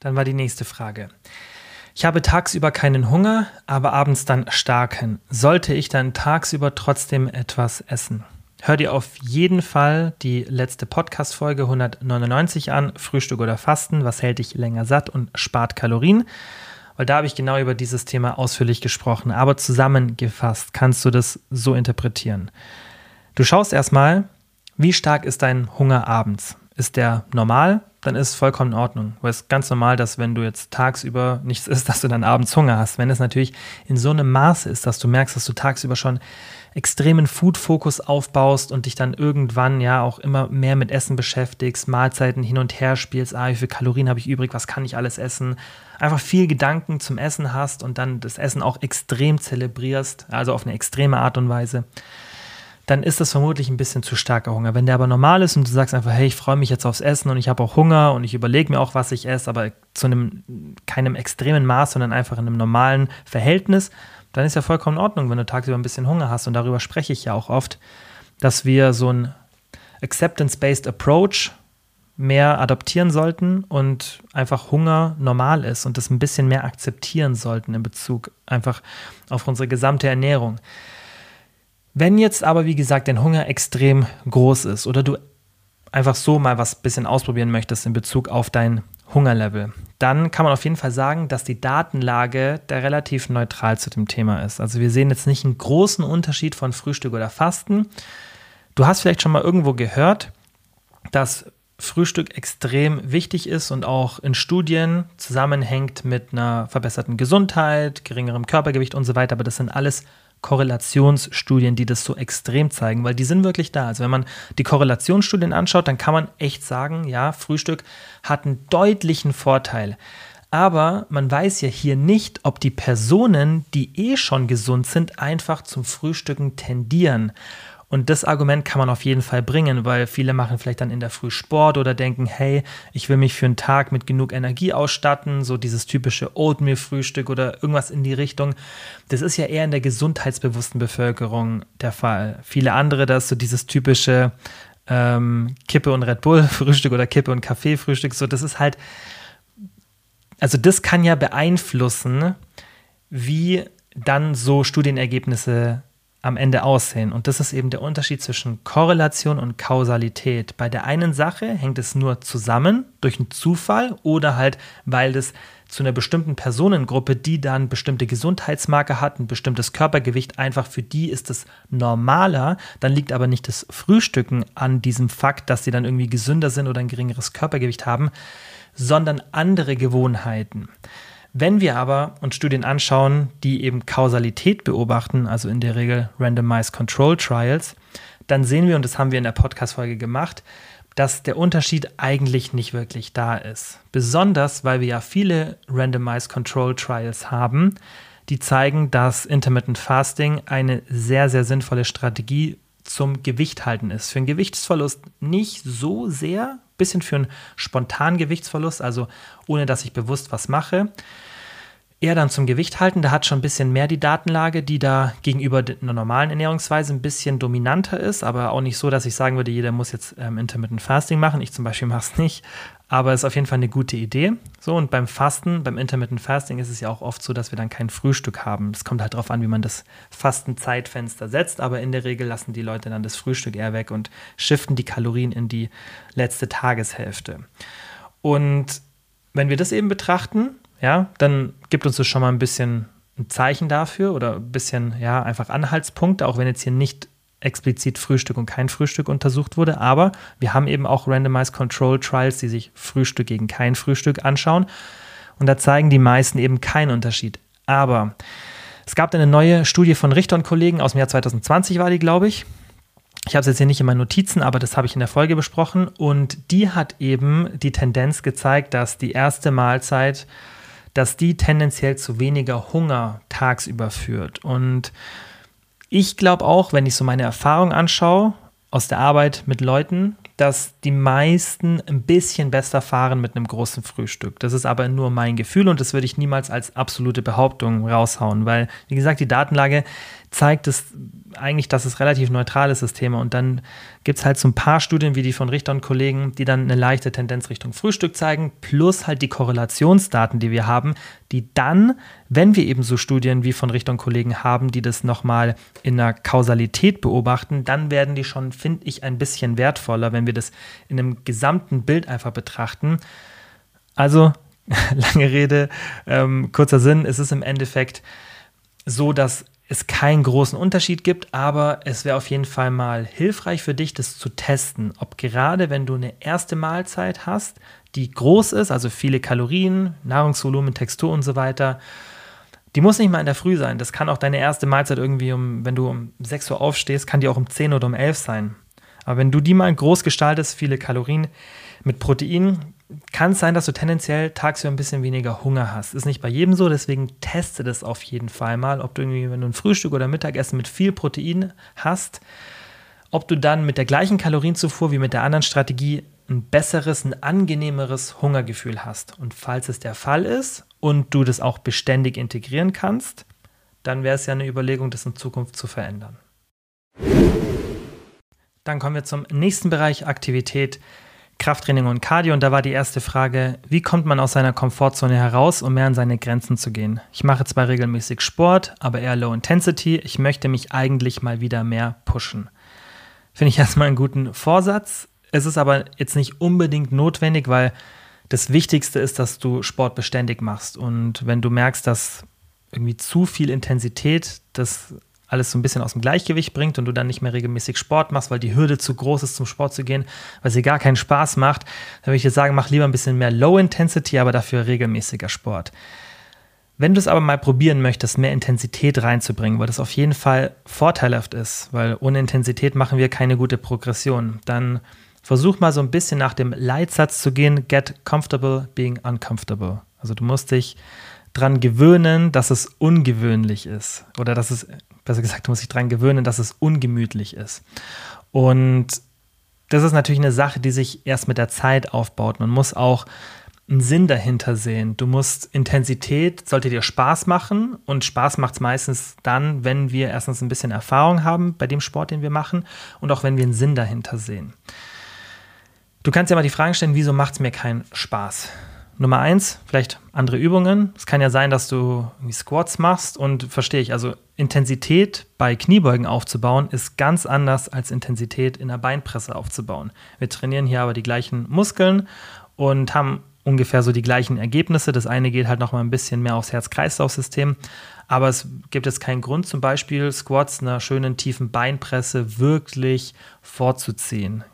Dann war die nächste Frage. Ich habe tagsüber keinen Hunger, aber abends dann starken. Sollte ich dann tagsüber trotzdem etwas essen? Hör dir auf jeden Fall die letzte Podcast-Folge 199 an, Frühstück oder Fasten, was hält dich länger satt und spart Kalorien, weil da habe ich genau über dieses Thema ausführlich gesprochen. Aber zusammengefasst kannst du das so interpretieren. Du schaust erstmal, wie stark ist dein Hunger abends? Ist der normal? Dann ist es vollkommen in Ordnung. Weil es ganz normal, dass wenn du jetzt tagsüber nichts isst, dass du dann abends Hunger hast. Wenn es natürlich in so einem Maße ist, dass du merkst, dass du tagsüber schon extremen Food-Fokus aufbaust und dich dann irgendwann ja auch immer mehr mit Essen beschäftigst, Mahlzeiten hin und her spielst, ah, wie viele Kalorien habe ich übrig, was kann ich alles essen, einfach viel Gedanken zum Essen hast und dann das Essen auch extrem zelebrierst, also auf eine extreme Art und Weise, dann ist das vermutlich ein bisschen zu starker Hunger. Wenn der aber normal ist und du sagst einfach, hey, ich freue mich jetzt aufs Essen und ich habe auch Hunger und ich überlege mir auch, was ich esse, aber zu einem keinem extremen Maß, sondern einfach in einem normalen Verhältnis, dann ist ja vollkommen in Ordnung, wenn du tagsüber ein bisschen Hunger hast. Und darüber spreche ich ja auch oft, dass wir so ein Acceptance-Based Approach mehr adoptieren sollten und einfach Hunger normal ist und das ein bisschen mehr akzeptieren sollten in Bezug einfach auf unsere gesamte Ernährung. Wenn jetzt aber, wie gesagt, dein Hunger extrem groß ist oder du einfach so mal was bisschen ausprobieren möchtest in Bezug auf dein Hungerlevel, dann kann man auf jeden Fall sagen, dass die Datenlage da relativ neutral zu dem Thema ist. Also wir sehen jetzt nicht einen großen Unterschied von Frühstück oder Fasten. Du hast vielleicht schon mal irgendwo gehört, dass Frühstück extrem wichtig ist und auch in Studien zusammenhängt mit einer verbesserten Gesundheit, geringerem Körpergewicht und so weiter. Aber das sind alles Korrelationsstudien, die das so extrem zeigen, weil die sind wirklich da. Also wenn man die Korrelationsstudien anschaut, dann kann man echt sagen, ja, Frühstück hat einen deutlichen Vorteil. Aber man weiß ja hier nicht, ob die Personen, die eh schon gesund sind, einfach zum Frühstücken tendieren. Und das Argument kann man auf jeden Fall bringen, weil viele machen vielleicht dann in der Früh Sport oder denken, hey, ich will mich für einen Tag mit genug Energie ausstatten, so dieses typische Oatmeal-Frühstück oder irgendwas in die Richtung. Das ist ja eher in der gesundheitsbewussten Bevölkerung der Fall. Viele andere, das ist so dieses typische ähm, Kippe und Red Bull-Frühstück oder Kippe und Kaffee-Frühstück. So, das ist halt, also das kann ja beeinflussen, wie dann so Studienergebnisse am Ende aussehen. Und das ist eben der Unterschied zwischen Korrelation und Kausalität. Bei der einen Sache hängt es nur zusammen durch einen Zufall oder halt, weil das zu einer bestimmten Personengruppe, die dann bestimmte Gesundheitsmarker hat, ein bestimmtes Körpergewicht, einfach für die ist es normaler. Dann liegt aber nicht das Frühstücken an diesem Fakt, dass sie dann irgendwie gesünder sind oder ein geringeres Körpergewicht haben, sondern andere Gewohnheiten. Wenn wir aber uns Studien anschauen, die eben Kausalität beobachten, also in der Regel Randomized Control Trials, dann sehen wir, und das haben wir in der Podcast-Folge gemacht, dass der Unterschied eigentlich nicht wirklich da ist. Besonders, weil wir ja viele Randomized Control Trials haben, die zeigen, dass Intermittent Fasting eine sehr, sehr sinnvolle Strategie zum Gewicht halten ist. Für einen Gewichtsverlust nicht so sehr, bisschen für einen spontanen Gewichtsverlust, also ohne dass ich bewusst was mache. Eher dann zum Gewicht halten, da hat schon ein bisschen mehr die Datenlage, die da gegenüber einer normalen Ernährungsweise ein bisschen dominanter ist, aber auch nicht so, dass ich sagen würde, jeder muss jetzt ähm, Intermittent Fasting machen. Ich zum Beispiel mache es nicht, aber es ist auf jeden Fall eine gute Idee. So, und beim Fasten, beim Intermittent Fasting ist es ja auch oft so, dass wir dann kein Frühstück haben. Es kommt halt darauf an, wie man das Fastenzeitfenster setzt, aber in der Regel lassen die Leute dann das Frühstück eher weg und shiften die Kalorien in die letzte Tageshälfte. Und wenn wir das eben betrachten, ja, dann gibt uns das schon mal ein bisschen ein Zeichen dafür oder ein bisschen, ja, einfach Anhaltspunkte, auch wenn jetzt hier nicht explizit Frühstück und kein Frühstück untersucht wurde. Aber wir haben eben auch Randomized Control Trials, die sich Frühstück gegen kein Frühstück anschauen. Und da zeigen die meisten eben keinen Unterschied. Aber es gab eine neue Studie von Richter und Kollegen aus dem Jahr 2020, war die, glaube ich. Ich habe es jetzt hier nicht in meinen Notizen, aber das habe ich in der Folge besprochen. Und die hat eben die Tendenz gezeigt, dass die erste Mahlzeit dass die tendenziell zu weniger Hunger tagsüber führt. Und ich glaube auch, wenn ich so meine Erfahrung anschaue aus der Arbeit mit Leuten, dass die meisten ein bisschen besser fahren mit einem großen Frühstück. Das ist aber nur mein Gefühl und das würde ich niemals als absolute Behauptung raushauen, weil, wie gesagt, die Datenlage zeigt es eigentlich, dass es relativ neutral ist. Und dann gibt es halt so ein paar Studien wie die von Richter und Kollegen, die dann eine leichte Tendenz Richtung Frühstück zeigen, plus halt die Korrelationsdaten, die wir haben, die dann, wenn wir eben so Studien wie von Richter und Kollegen haben, die das nochmal in einer Kausalität beobachten, dann werden die schon, finde ich, ein bisschen wertvoller, wenn wir das in einem gesamten Bild einfach betrachten. Also, lange Rede, ähm, kurzer Sinn, es ist im Endeffekt so, dass es keinen großen Unterschied gibt, aber es wäre auf jeden Fall mal hilfreich für dich, das zu testen, ob gerade wenn du eine erste Mahlzeit hast, die groß ist, also viele Kalorien, Nahrungsvolumen, Textur und so weiter, die muss nicht mal in der Früh sein. Das kann auch deine erste Mahlzeit irgendwie um, wenn du um 6 Uhr aufstehst, kann die auch um 10 oder um 11 sein. Aber wenn du die mal groß gestaltest, viele Kalorien mit Protein, kann es sein, dass du tendenziell tagsüber ein bisschen weniger Hunger hast. Ist nicht bei jedem so, deswegen teste das auf jeden Fall mal, ob du irgendwie, wenn du ein Frühstück oder Mittagessen mit viel Protein hast, ob du dann mit der gleichen Kalorienzufuhr wie mit der anderen Strategie ein besseres, ein angenehmeres Hungergefühl hast. Und falls es der Fall ist und du das auch beständig integrieren kannst, dann wäre es ja eine Überlegung, das in Zukunft zu verändern. Dann kommen wir zum nächsten Bereich Aktivität, Krafttraining und Cardio. Und da war die erste Frage, wie kommt man aus seiner Komfortzone heraus, um mehr an seine Grenzen zu gehen? Ich mache zwar regelmäßig Sport, aber eher Low Intensity. Ich möchte mich eigentlich mal wieder mehr pushen. Finde ich erstmal einen guten Vorsatz. Es ist aber jetzt nicht unbedingt notwendig, weil das Wichtigste ist, dass du Sport beständig machst. Und wenn du merkst, dass irgendwie zu viel Intensität das alles so ein bisschen aus dem Gleichgewicht bringt und du dann nicht mehr regelmäßig Sport machst, weil die Hürde zu groß ist, zum Sport zu gehen, weil sie gar keinen Spaß macht, dann würde ich jetzt sagen, mach lieber ein bisschen mehr Low Intensity, aber dafür regelmäßiger Sport. Wenn du es aber mal probieren möchtest, mehr Intensität reinzubringen, weil das auf jeden Fall vorteilhaft ist, weil ohne Intensität machen wir keine gute Progression, dann versuch mal so ein bisschen nach dem Leitsatz zu gehen, get comfortable being uncomfortable. Also du musst dich dran gewöhnen, dass es ungewöhnlich ist oder dass es besser gesagt, du musst dich daran gewöhnen, dass es ungemütlich ist. Und das ist natürlich eine Sache, die sich erst mit der Zeit aufbaut. Man muss auch einen Sinn dahinter sehen. Du musst Intensität, sollte dir Spaß machen und Spaß macht es meistens dann, wenn wir erstens ein bisschen Erfahrung haben bei dem Sport, den wir machen und auch wenn wir einen Sinn dahinter sehen. Du kannst dir mal die Frage stellen, wieso macht es mir keinen Spaß? Nummer eins, vielleicht andere Übungen. Es kann ja sein, dass du Squats machst und verstehe ich, also Intensität bei Kniebeugen aufzubauen ist ganz anders als Intensität in der Beinpresse aufzubauen. Wir trainieren hier aber die gleichen Muskeln und haben ungefähr so die gleichen Ergebnisse. Das eine geht halt noch mal ein bisschen mehr aufs Herz-Kreislauf-System, aber es gibt jetzt keinen Grund, zum Beispiel Squats einer schönen tiefen Beinpresse wirklich vorzuziehen.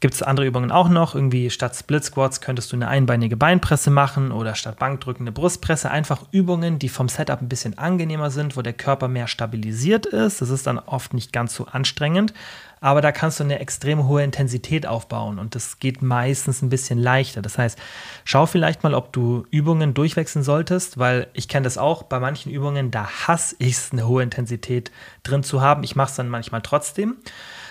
Gibt es andere Übungen auch noch? Irgendwie statt Split Squats könntest du eine einbeinige Beinpresse machen oder statt Bankdrücken eine Brustpresse. Einfach Übungen, die vom Setup ein bisschen angenehmer sind, wo der Körper mehr stabilisiert ist. Das ist dann oft nicht ganz so anstrengend, aber da kannst du eine extrem hohe Intensität aufbauen und das geht meistens ein bisschen leichter. Das heißt, schau vielleicht mal, ob du Übungen durchwechseln solltest, weil ich kenne das auch bei manchen Übungen, da hasse ich es, eine hohe Intensität drin zu haben. Ich mache es dann manchmal trotzdem.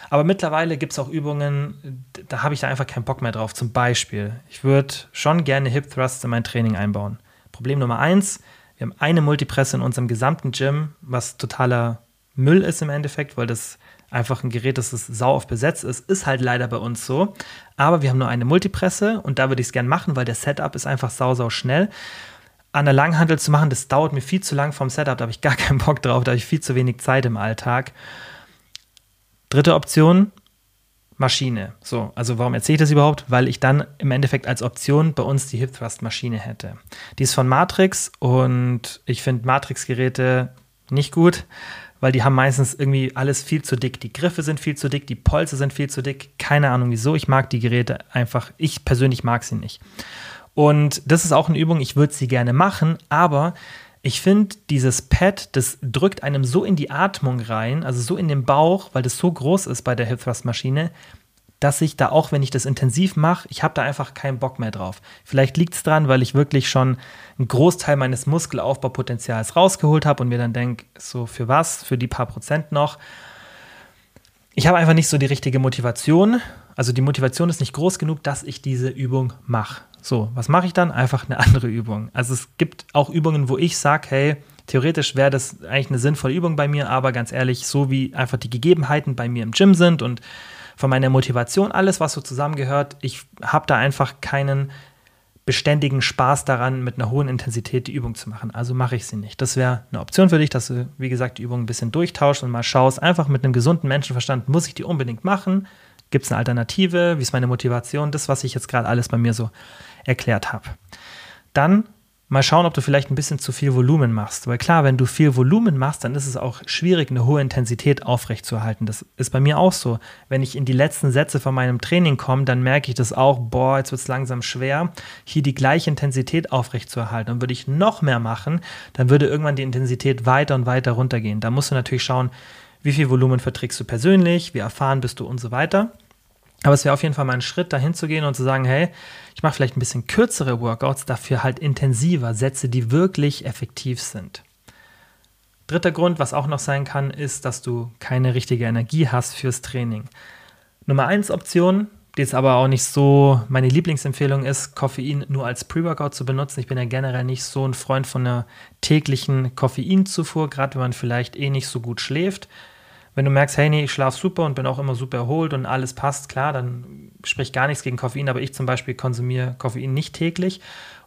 Aber mittlerweile gibt es auch Übungen, da habe ich da einfach keinen Bock mehr drauf. Zum Beispiel, ich würde schon gerne Hip Thrusts in mein Training einbauen. Problem Nummer eins, wir haben eine Multipresse in unserem gesamten Gym, was totaler Müll ist im Endeffekt, weil das einfach ein Gerät ist, das sau oft besetzt ist. Ist halt leider bei uns so. Aber wir haben nur eine Multipresse und da würde ich es gerne machen, weil der Setup ist einfach sau, sau schnell. An der Langhandel zu machen, das dauert mir viel zu lang vom Setup, da habe ich gar keinen Bock drauf, da habe ich viel zu wenig Zeit im Alltag. Dritte Option, Maschine. So, also warum erzähle ich das überhaupt? Weil ich dann im Endeffekt als Option bei uns die Hip Thrust Maschine hätte. Die ist von Matrix und ich finde Matrix-Geräte nicht gut, weil die haben meistens irgendwie alles viel zu dick. Die Griffe sind viel zu dick, die Polze sind viel zu dick. Keine Ahnung wieso. Ich mag die Geräte einfach. Ich persönlich mag sie nicht. Und das ist auch eine Übung, ich würde sie gerne machen, aber ich finde, dieses Pad, das drückt einem so in die Atmung rein, also so in den Bauch, weil das so groß ist bei der Hip Thrust Maschine, dass ich da auch, wenn ich das intensiv mache, ich habe da einfach keinen Bock mehr drauf. Vielleicht liegt es dran, weil ich wirklich schon einen Großteil meines Muskelaufbaupotenzials rausgeholt habe und mir dann denke, so für was, für die paar Prozent noch. Ich habe einfach nicht so die richtige Motivation. Also die Motivation ist nicht groß genug, dass ich diese Übung mache. So, was mache ich dann? Einfach eine andere Übung. Also es gibt auch Übungen, wo ich sage, hey, theoretisch wäre das eigentlich eine sinnvolle Übung bei mir, aber ganz ehrlich, so wie einfach die Gegebenheiten bei mir im Gym sind und von meiner Motivation, alles, was so zusammengehört, ich habe da einfach keinen beständigen Spaß daran, mit einer hohen Intensität die Übung zu machen. Also mache ich sie nicht. Das wäre eine Option für dich, dass du, wie gesagt, die Übung ein bisschen durchtauschst und mal schaust, einfach mit einem gesunden Menschenverstand, muss ich die unbedingt machen? Gibt es eine Alternative? Wie ist meine Motivation? Das, was ich jetzt gerade alles bei mir so erklärt habe. Dann mal schauen, ob du vielleicht ein bisschen zu viel Volumen machst. Weil klar, wenn du viel Volumen machst, dann ist es auch schwierig, eine hohe Intensität aufrechtzuerhalten. Das ist bei mir auch so. Wenn ich in die letzten Sätze von meinem Training komme, dann merke ich das auch, boah, jetzt wird es langsam schwer, hier die gleiche Intensität aufrechtzuerhalten. Und würde ich noch mehr machen, dann würde irgendwann die Intensität weiter und weiter runtergehen. Da musst du natürlich schauen, wie viel Volumen verträgst du persönlich, wie erfahren bist du und so weiter. Aber es wäre auf jeden Fall mal ein Schritt, dahin zu gehen und zu sagen, hey, ich mache vielleicht ein bisschen kürzere Workouts, dafür halt intensiver, Sätze, die wirklich effektiv sind. Dritter Grund, was auch noch sein kann, ist, dass du keine richtige Energie hast fürs Training. Nummer eins Option, die jetzt aber auch nicht so meine Lieblingsempfehlung ist, Koffein nur als Pre-Workout zu benutzen. Ich bin ja generell nicht so ein Freund von einer täglichen Koffeinzufuhr, gerade wenn man vielleicht eh nicht so gut schläft Wenn du merkst, hey, nee, ich schlafe super und bin auch immer super erholt und alles passt, klar, dann spricht gar nichts gegen Koffein, aber ich zum Beispiel konsumiere Koffein nicht täglich.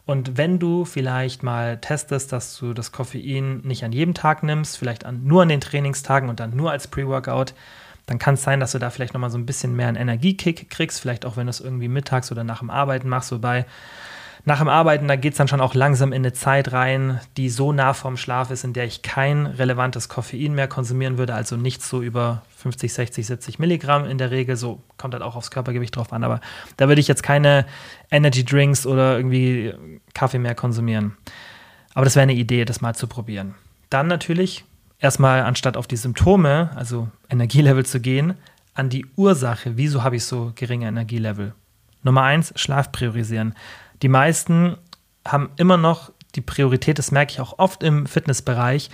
Und wenn du vielleicht mal testest, dass du das Koffein nicht an jedem Tag nimmst, vielleicht an, nur an den Trainingstagen und dann nur als Pre-Workout, dann kann es sein, dass du da vielleicht nochmal so ein bisschen mehr einen Energiekick kriegst, vielleicht auch wenn du es irgendwie mittags oder nach dem Arbeiten machst, wobei nach dem Arbeiten, da geht es dann schon auch langsam in eine Zeit rein, die so nah vorm Schlaf ist, in der ich kein relevantes Koffein mehr konsumieren würde, also nicht so über 50, 60, 70 Milligramm in der Regel. So kommt halt auch aufs Körpergewicht drauf an, aber da würde ich jetzt keine Energy Drinks oder irgendwie Kaffee mehr konsumieren. Aber das wäre eine Idee, das mal zu probieren. Dann natürlich erstmal anstatt auf die Symptome, also Energielevel zu gehen, an die Ursache, wieso habe ich so geringe Energielevel. Nummer eins, Schlaf priorisieren. Die meisten haben immer noch die Priorität, das merke ich auch oft im Fitnessbereich,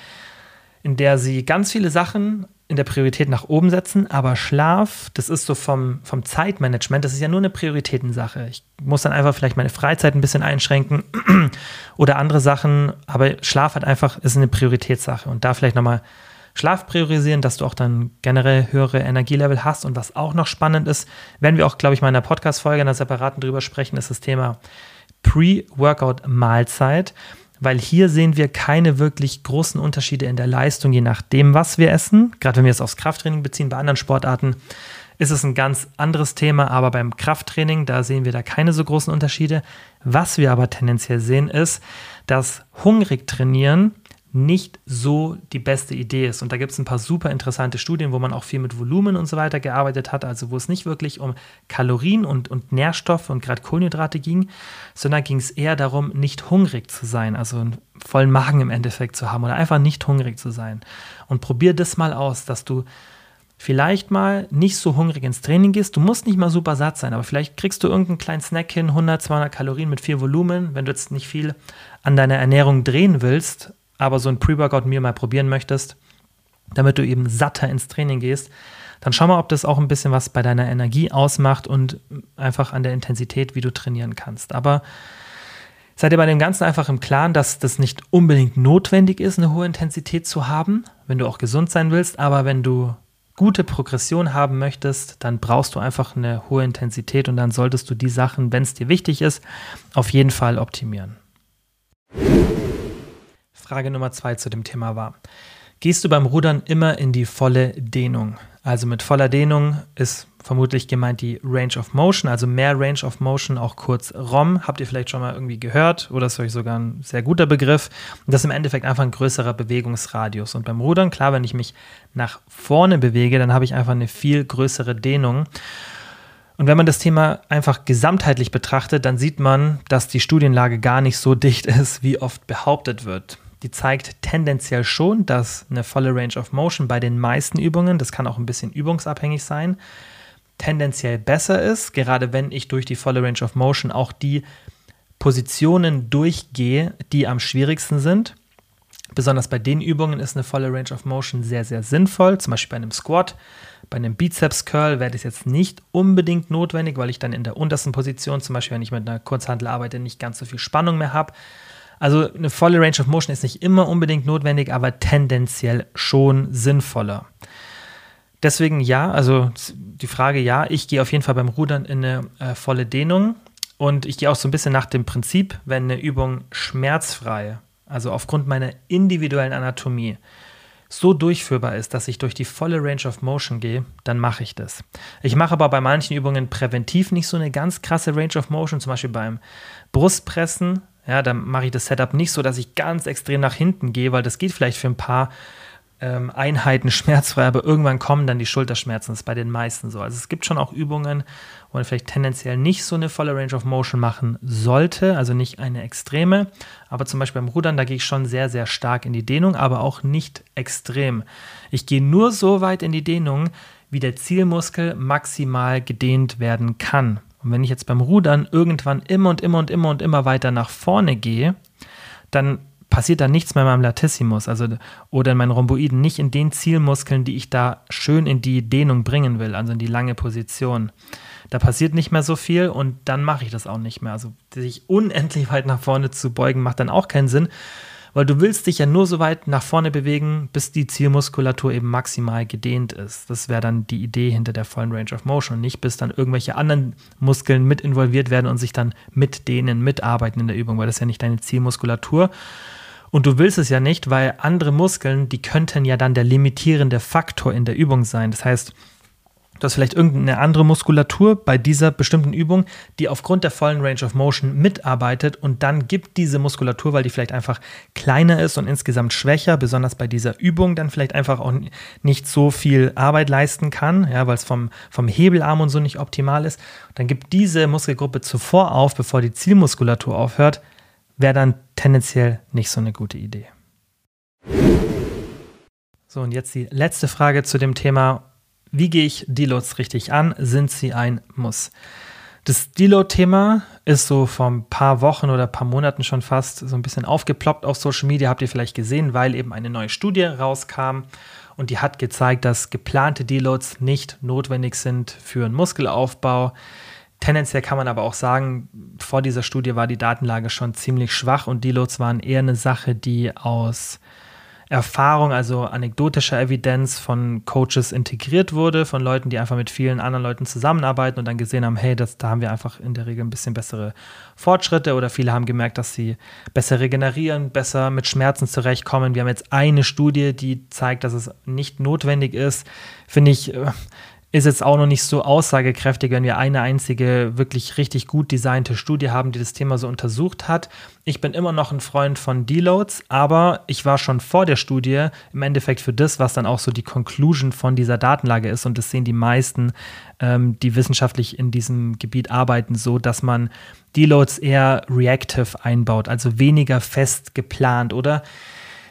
in der sie ganz viele Sachen in der Priorität nach oben setzen, aber Schlaf, das ist so vom, vom Zeitmanagement, das ist ja nur eine Prioritätensache. Ich muss dann einfach vielleicht meine Freizeit ein bisschen einschränken oder andere Sachen, aber Schlaf hat einfach, ist eine Prioritätssache und da vielleicht nochmal Schlaf priorisieren, dass du auch dann generell höhere Energielevel hast und was auch noch spannend ist, werden wir auch, glaube ich, mal in einer Podcast-Folge, in einer separaten drüber sprechen, ist das Thema Pre-Workout-Mahlzeit, weil hier sehen wir keine wirklich großen Unterschiede in der Leistung, je nachdem, was wir essen. Gerade wenn wir es aufs Krafttraining beziehen, bei anderen Sportarten ist es ein ganz anderes Thema, aber beim Krafttraining, da sehen wir da keine so großen Unterschiede. Was wir aber tendenziell sehen, ist, dass hungrig trainieren nicht so die beste Idee ist. Und da gibt es ein paar super interessante Studien, wo man auch viel mit Volumen und so weiter gearbeitet hat, also wo es nicht wirklich um Kalorien und, und Nährstoffe und gerade Kohlenhydrate ging, sondern ging es eher darum, nicht hungrig zu sein, also einen vollen Magen im Endeffekt zu haben oder einfach nicht hungrig zu sein. Und probier das mal aus, dass du vielleicht mal nicht so hungrig ins Training gehst. Du musst nicht mal super satt sein, aber vielleicht kriegst du irgendeinen kleinen Snack hin, 100, 200 Kalorien mit viel Volumen, wenn du jetzt nicht viel an deiner Ernährung drehen willst aber so ein Pre-Workout-Meal mal probieren möchtest, damit du eben satter ins Training gehst, dann schau mal, ob das auch ein bisschen was bei deiner Energie ausmacht und einfach an der Intensität, wie du trainieren kannst. Aber seid ihr bei dem Ganzen einfach im Klaren, dass das nicht unbedingt notwendig ist, eine hohe Intensität zu haben, wenn du auch gesund sein willst, aber wenn du gute Progression haben möchtest, dann brauchst du einfach eine hohe Intensität und dann solltest du die Sachen, wenn es dir wichtig ist, auf jeden Fall optimieren. Frage Nummer zwei zu dem Thema war. Gehst du beim Rudern immer in die volle Dehnung? Also mit voller Dehnung ist vermutlich gemeint die Range of Motion, also mehr Range of Motion, auch kurz ROM. Habt ihr vielleicht schon mal irgendwie gehört oder ist euch sogar ein sehr guter Begriff. Und das ist im Endeffekt einfach ein größerer Bewegungsradius. Und beim Rudern, klar, wenn ich mich nach vorne bewege, dann habe ich einfach eine viel größere Dehnung. Und wenn man das Thema einfach gesamtheitlich betrachtet, dann sieht man, dass die Studienlage gar nicht so dicht ist, wie oft behauptet wird die zeigt tendenziell schon, dass eine volle Range of Motion bei den meisten Übungen, das kann auch ein bisschen übungsabhängig sein, tendenziell besser ist, gerade wenn ich durch die volle Range of Motion auch die Positionen durchgehe, die am schwierigsten sind. Besonders bei den Übungen ist eine volle Range of Motion sehr, sehr sinnvoll. Zum Beispiel bei einem Squat, bei einem Bizeps Curl wäre das jetzt nicht unbedingt notwendig, weil ich dann in der untersten Position, zum Beispiel wenn ich mit einer Kurzhantel arbeite, nicht ganz so viel Spannung mehr habe. Also eine volle Range of Motion ist nicht immer unbedingt notwendig, aber tendenziell schon sinnvoller. Deswegen ja, also die Frage ja, ich gehe auf jeden Fall beim Rudern in eine äh, volle Dehnung und ich gehe auch so ein bisschen nach dem Prinzip, wenn eine Übung schmerzfrei, also aufgrund meiner individuellen Anatomie, so durchführbar ist, dass ich durch die volle Range of Motion gehe, dann mache ich das. Ich mache aber bei manchen Übungen präventiv nicht so eine ganz krasse Range of Motion, zum Beispiel beim Brustpressen ja, dann mache ich das Setup nicht so, dass ich ganz extrem nach hinten gehe, weil das geht vielleicht für ein paar ähm, Einheiten schmerzfrei, aber irgendwann kommen dann die Schulterschmerzen. Das ist bei den meisten so. Also es gibt schon auch Übungen, wo man vielleicht tendenziell nicht so eine volle Range of Motion machen sollte, also nicht eine extreme. Aber zum Beispiel beim Rudern, da gehe ich schon sehr, sehr stark in die Dehnung, aber auch nicht extrem. Ich gehe nur so weit in die Dehnung, wie der Zielmuskel maximal gedehnt werden kann. Und wenn ich jetzt beim Rudern irgendwann immer und immer und immer und immer weiter nach vorne gehe, dann passiert da nichts mehr in meinem Latissimus also, oder in meinen Rhomboiden, nicht in den Zielmuskeln, die ich da schön in die Dehnung bringen will, also in die lange Position. Da passiert nicht mehr so viel und dann mache ich das auch nicht mehr. Also sich unendlich weit nach vorne zu beugen, macht dann auch keinen Sinn, weil du willst dich ja nur so weit nach vorne bewegen, bis die Zielmuskulatur eben maximal gedehnt ist. Das wäre dann die Idee hinter der vollen Range of Motion nicht bis dann irgendwelche anderen Muskeln mit involviert werden und sich dann mit denen mitarbeiten in der Übung, weil das ja nicht deine Zielmuskulatur. Und du willst es ja nicht, weil andere Muskeln, die könnten ja dann der limitierende Faktor in der Übung sein. Das heißt, Du hast vielleicht irgendeine andere Muskulatur bei dieser bestimmten Übung, die aufgrund der vollen Range of Motion mitarbeitet und dann gibt diese Muskulatur, weil die vielleicht einfach kleiner ist und insgesamt schwächer, besonders bei dieser Übung dann vielleicht einfach auch nicht so viel Arbeit leisten kann, ja, weil es vom, vom Hebelarm und so nicht optimal ist. Dann gibt diese Muskelgruppe zuvor auf, bevor die Zielmuskulatur aufhört, wäre dann tendenziell nicht so eine gute Idee. So, und jetzt die letzte Frage zu dem Thema wie gehe ich Deloads richtig an? Sind sie ein Muss? Das Deload-Thema ist so vor ein paar Wochen oder ein paar Monaten schon fast so ein bisschen aufgeploppt auf Social Media, habt ihr vielleicht gesehen, weil eben eine neue Studie rauskam und die hat gezeigt, dass geplante Deloads nicht notwendig sind für einen Muskelaufbau. Tendenziell kann man aber auch sagen, vor dieser Studie war die Datenlage schon ziemlich schwach und Deloads waren eher eine Sache, die aus Erfahrung, also anekdotischer Evidenz von Coaches integriert wurde, von Leuten, die einfach mit vielen anderen Leuten zusammenarbeiten und dann gesehen haben, hey, das, da haben wir einfach in der Regel ein bisschen bessere Fortschritte oder viele haben gemerkt, dass sie besser regenerieren, besser mit Schmerzen zurechtkommen. Wir haben jetzt eine Studie, die zeigt, dass es nicht notwendig ist. Finde ich, äh, ist jetzt auch noch nicht so aussagekräftig, wenn wir eine einzige wirklich richtig gut designte Studie haben, die das Thema so untersucht hat. Ich bin immer noch ein Freund von Deloads, aber ich war schon vor der Studie im Endeffekt für das, was dann auch so die Conclusion von dieser Datenlage ist. Und das sehen die meisten, ähm, die wissenschaftlich in diesem Gebiet arbeiten, so, dass man Deloads eher reactive einbaut, also weniger fest geplant oder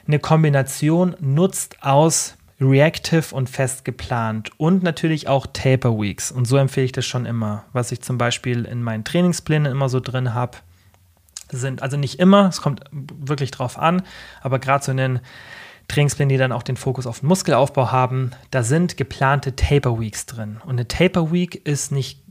eine Kombination nutzt aus reactive und fest geplant und natürlich auch Taper Weeks. Und so empfehle ich das schon immer. Was ich zum Beispiel in meinen Trainingsplänen immer so drin habe, sind, also nicht immer, es kommt wirklich drauf an, aber gerade so in den Trainingsplänen, die dann auch den Fokus auf den Muskelaufbau haben, da sind geplante Taper Weeks drin. Und eine Taper Week ist nicht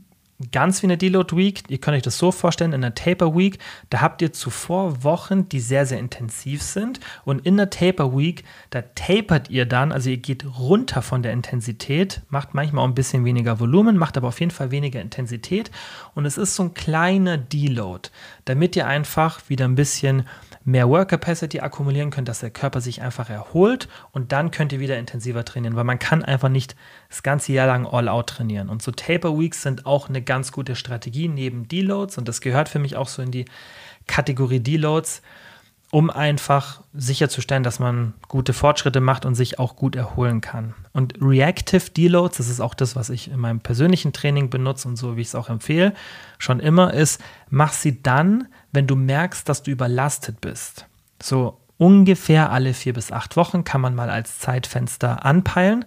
ganz wie eine Deload Week. Ihr könnt euch das so vorstellen, in der Taper Week, da habt ihr zuvor Wochen, die sehr, sehr intensiv sind. Und in der Taper Week, da tapert ihr dann, also ihr geht runter von der Intensität, macht manchmal auch ein bisschen weniger Volumen, macht aber auf jeden Fall weniger Intensität. Und es ist so ein kleiner Deload, damit ihr einfach wieder ein bisschen mehr Work Capacity akkumulieren könnt, dass der Körper sich einfach erholt und dann könnt ihr wieder intensiver trainieren, weil man kann einfach nicht das ganze Jahr lang All-Out trainieren. Und so Taper Weeks sind auch eine ganz gute Strategie neben Deloads und das gehört für mich auch so in die Kategorie Deloads, um einfach sicherzustellen, dass man gute Fortschritte macht und sich auch gut erholen kann. Und Reactive Deloads, das ist auch das, was ich in meinem persönlichen Training benutze und so, wie ich es auch empfehle, schon immer ist, mach sie dann, wenn du merkst, dass du überlastet bist. So ungefähr alle vier bis acht Wochen kann man mal als Zeitfenster anpeilen.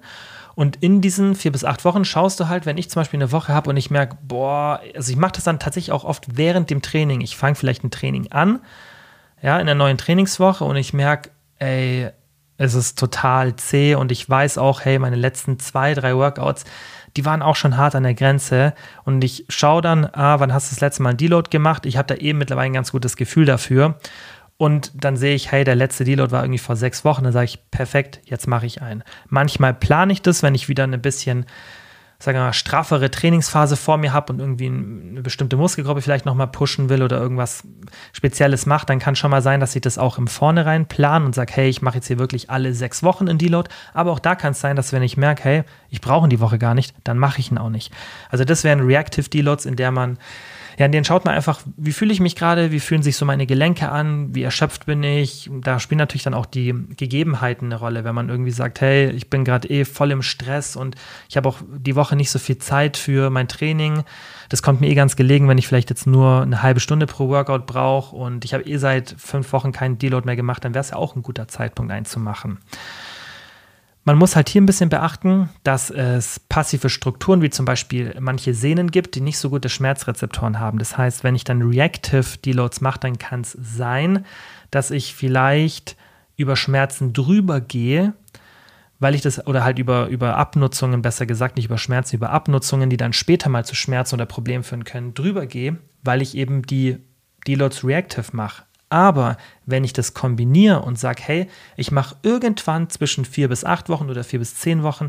Und in diesen vier bis acht Wochen schaust du halt, wenn ich zum Beispiel eine Woche habe und ich merke, boah, also ich mache das dann tatsächlich auch oft während dem Training. Ich fange vielleicht ein Training an, ja, in der neuen Trainingswoche und ich merke, ey, es ist total zäh und ich weiß auch, hey, meine letzten zwei, drei Workouts, die waren auch schon hart an der Grenze. Und ich schaue dann, ah, wann hast du das letzte Mal ein Deload gemacht? Ich habe da eben mittlerweile ein ganz gutes Gefühl dafür. Und dann sehe ich, hey, der letzte Deload war irgendwie vor sechs Wochen. Dann sage ich, perfekt, jetzt mache ich einen. Manchmal plane ich das, wenn ich wieder ein bisschen sagen wir mal, straffere Trainingsphase vor mir habe und irgendwie eine bestimmte Muskelgruppe vielleicht nochmal pushen will oder irgendwas Spezielles macht, dann kann schon mal sein, dass ich das auch im Vornherein plan und sage, hey, ich mache jetzt hier wirklich alle sechs Wochen in Deload. Aber auch da kann es sein, dass wenn ich merke, hey, ich brauche die Woche gar nicht, dann mache ich ihn auch nicht. Also das wären Reactive Deloads, in der man ja, in denen schaut man einfach, wie fühle ich mich gerade, wie fühlen sich so meine Gelenke an, wie erschöpft bin ich. Da spielen natürlich dann auch die Gegebenheiten eine Rolle, wenn man irgendwie sagt, hey, ich bin gerade eh voll im Stress und ich habe auch die Woche nicht so viel Zeit für mein Training. Das kommt mir eh ganz gelegen, wenn ich vielleicht jetzt nur eine halbe Stunde pro Workout brauche und ich habe eh seit fünf Wochen keinen Deload mehr gemacht, dann wäre es ja auch ein guter Zeitpunkt einzumachen. Man muss halt hier ein bisschen beachten, dass es passive Strukturen wie zum Beispiel manche Sehnen gibt, die nicht so gute Schmerzrezeptoren haben. Das heißt, wenn ich dann Reactive Deloads mache, dann kann es sein, dass ich vielleicht über Schmerzen drüber gehe, weil ich das, oder halt über, über Abnutzungen, besser gesagt, nicht über Schmerzen, über Abnutzungen, die dann später mal zu Schmerzen oder Problemen führen können, drüber gehe, weil ich eben die Deloads Reactive mache. Aber wenn ich das kombiniere und sage, hey, ich mache irgendwann zwischen vier bis acht Wochen oder vier bis zehn Wochen,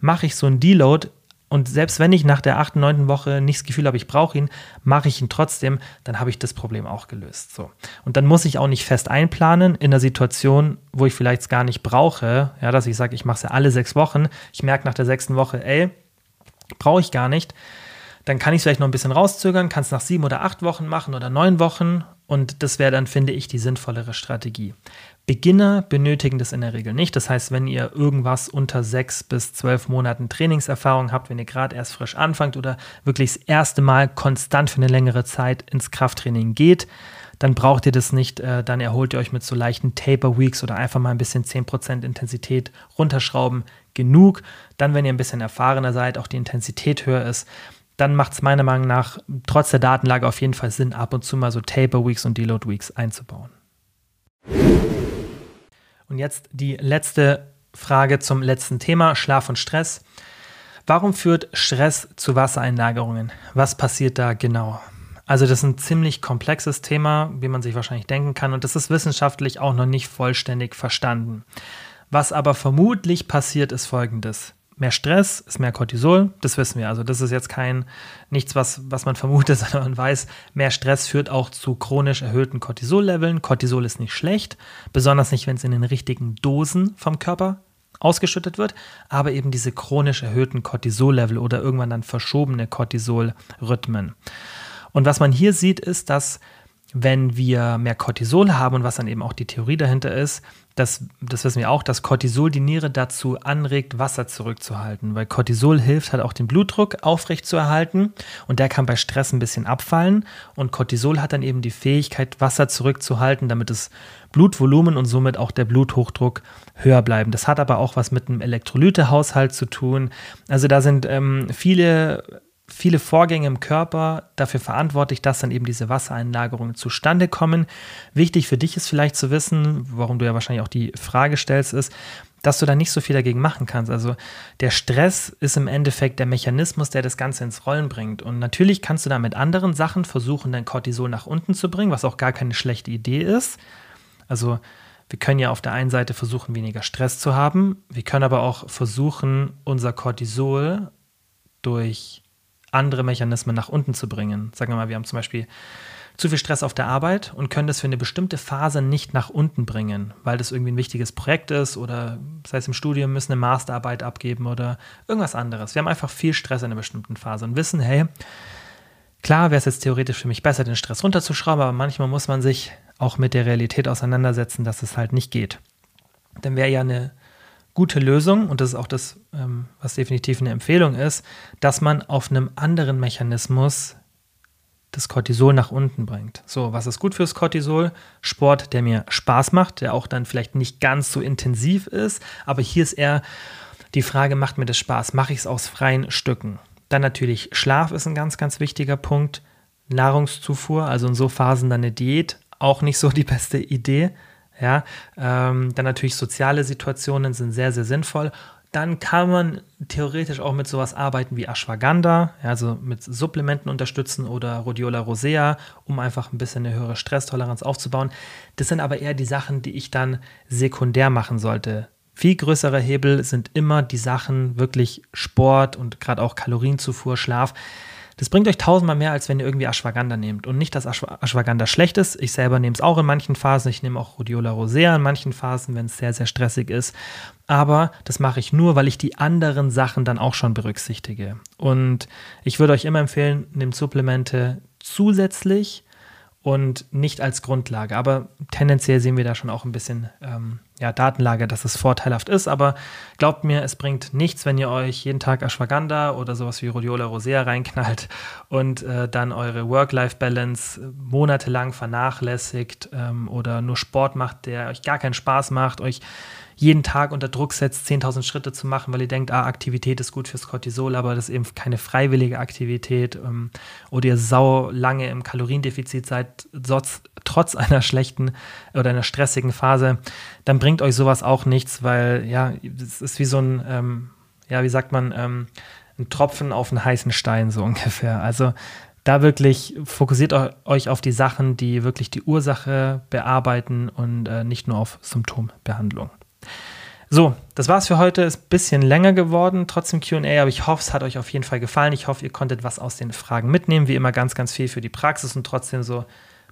mache ich so einen Deload und selbst wenn ich nach der achten, neunten Woche nicht das Gefühl habe, ich brauche ihn, mache ich ihn trotzdem, dann habe ich das Problem auch gelöst. So. Und dann muss ich auch nicht fest einplanen in einer Situation, wo ich vielleicht gar nicht brauche, ja, dass ich sage, ich mache es ja alle sechs Wochen. Ich merke nach der sechsten Woche, ey, brauche ich gar nicht. Dann kann ich es vielleicht noch ein bisschen rauszögern, kann es nach sieben oder acht Wochen machen oder neun Wochen und das wäre dann, finde ich, die sinnvollere Strategie. Beginner benötigen das in der Regel nicht. Das heißt, wenn ihr irgendwas unter sechs bis zwölf Monaten Trainingserfahrung habt, wenn ihr gerade erst frisch anfangt oder wirklich das erste Mal konstant für eine längere Zeit ins Krafttraining geht, dann braucht ihr das nicht. Äh, dann erholt ihr euch mit so leichten Taper Weeks oder einfach mal ein bisschen 10% Intensität runterschrauben. Genug. Dann, wenn ihr ein bisschen erfahrener seid, auch die Intensität höher ist, dann macht es meiner Meinung nach trotz der Datenlage auf jeden Fall Sinn, ab und zu mal so Taper Weeks und Deload Weeks einzubauen. Und jetzt die letzte Frage zum letzten Thema, Schlaf und Stress. Warum führt Stress zu Wassereinlagerungen? Was passiert da genau? Also das ist ein ziemlich komplexes Thema, wie man sich wahrscheinlich denken kann, und das ist wissenschaftlich auch noch nicht vollständig verstanden. Was aber vermutlich passiert, ist folgendes mehr Stress ist mehr Cortisol, das wissen wir. Also das ist jetzt kein nichts, was, was man vermutet, sondern man weiß, mehr Stress führt auch zu chronisch erhöhten Cortisol-Leveln. Cortisol ist nicht schlecht, besonders nicht, wenn es in den richtigen Dosen vom Körper ausgeschüttet wird, aber eben diese chronisch erhöhten Cortisol-Level oder irgendwann dann verschobene Cortisol-Rhythmen. Und was man hier sieht, ist, dass wenn wir mehr Cortisol haben und was dann eben auch die Theorie dahinter ist, das, das wissen wir auch, dass Cortisol die Niere dazu anregt, Wasser zurückzuhalten, weil Cortisol hilft halt auch den Blutdruck aufrechtzuerhalten und der kann bei Stress ein bisschen abfallen und Cortisol hat dann eben die Fähigkeit, Wasser zurückzuhalten, damit das Blutvolumen und somit auch der Bluthochdruck höher bleiben. Das hat aber auch was mit einem Elektrolytehaushalt zu tun. Also da sind ähm, viele viele Vorgänge im Körper dafür verantwortlich, dass dann eben diese Wassereinlagerungen zustande kommen. Wichtig für dich ist vielleicht zu wissen, warum du ja wahrscheinlich auch die Frage stellst, ist, dass du da nicht so viel dagegen machen kannst. Also der Stress ist im Endeffekt der Mechanismus, der das Ganze ins Rollen bringt. Und natürlich kannst du da mit anderen Sachen versuchen, dein Cortisol nach unten zu bringen, was auch gar keine schlechte Idee ist. Also wir können ja auf der einen Seite versuchen, weniger Stress zu haben. Wir können aber auch versuchen, unser Cortisol durch andere Mechanismen nach unten zu bringen. Sagen wir mal, wir haben zum Beispiel zu viel Stress auf der Arbeit und können das für eine bestimmte Phase nicht nach unten bringen, weil das irgendwie ein wichtiges Projekt ist oder das heißt im Studium müssen eine Masterarbeit abgeben oder irgendwas anderes. Wir haben einfach viel Stress in einer bestimmten Phase und wissen, hey, klar wäre es jetzt theoretisch für mich besser, den Stress runterzuschrauben, aber manchmal muss man sich auch mit der Realität auseinandersetzen, dass es halt nicht geht. Dann wäre ja eine gute Lösung, und das ist auch das, ähm, was definitiv eine Empfehlung ist, dass man auf einem anderen Mechanismus das Cortisol nach unten bringt. So, was ist gut fürs Cortisol? Sport, der mir Spaß macht, der auch dann vielleicht nicht ganz so intensiv ist, aber hier ist eher die Frage, macht mir das Spaß? Mache ich es aus freien Stücken? Dann natürlich Schlaf ist ein ganz, ganz wichtiger Punkt. Nahrungszufuhr, also in so Phasen dann eine Diät, auch nicht so die beste Idee. Ja, ähm, dann natürlich soziale Situationen sind sehr, sehr sinnvoll. Dann kann man theoretisch auch mit sowas arbeiten wie Ashwagandha, also mit Supplementen unterstützen oder Rhodiola rosea, um einfach ein bisschen eine höhere Stresstoleranz aufzubauen. Das sind aber eher die Sachen, die ich dann sekundär machen sollte. Viel größere Hebel sind immer die Sachen wirklich Sport und gerade auch Kalorienzufuhr, Schlaf. Das bringt euch tausendmal mehr, als wenn ihr irgendwie Ashwagandha nehmt. Und nicht, dass Ashwagandha schlecht ist. Ich selber nehme es auch in manchen Phasen. Ich nehme auch Rhodiola rosea in manchen Phasen, wenn es sehr, sehr stressig ist. Aber das mache ich nur, weil ich die anderen Sachen dann auch schon berücksichtige. Und ich würde euch immer empfehlen, nehmt Supplemente zusätzlich und nicht als Grundlage. Aber tendenziell sehen wir da schon auch ein bisschen ähm, ja, Datenlage, dass es vorteilhaft ist. Aber glaubt mir, es bringt nichts, wenn ihr euch jeden Tag Ashwagandha oder sowas wie Rhodiola rosea reinknallt und äh, dann eure Work-Life-Balance äh, monatelang vernachlässigt ähm, oder nur Sport macht, der euch gar keinen Spaß macht, euch jeden Tag unter Druck setzt, 10.000 Schritte zu machen, weil ihr denkt, ah, Aktivität ist gut fürs Cortisol, aber das ist eben keine freiwillige Aktivität ähm, oder ihr sau lange im Kaloriendefizit seid, trotz, trotz einer schlechten oder einer stressigen Phase, dann bringt euch sowas auch nichts, weil ja, es ist wie so ein, ähm, ja, wie sagt man, ähm, ein Tropfen auf einen heißen Stein so ungefähr. Also da wirklich fokussiert euch auf die Sachen, die wirklich die Ursache bearbeiten und äh, nicht nur auf Symptombehandlung. So, das war's für heute. Ist ein bisschen länger geworden, trotzdem QA, aber ich hoffe, es hat euch auf jeden Fall gefallen. Ich hoffe, ihr konntet was aus den Fragen mitnehmen. Wie immer ganz, ganz viel für die Praxis und trotzdem so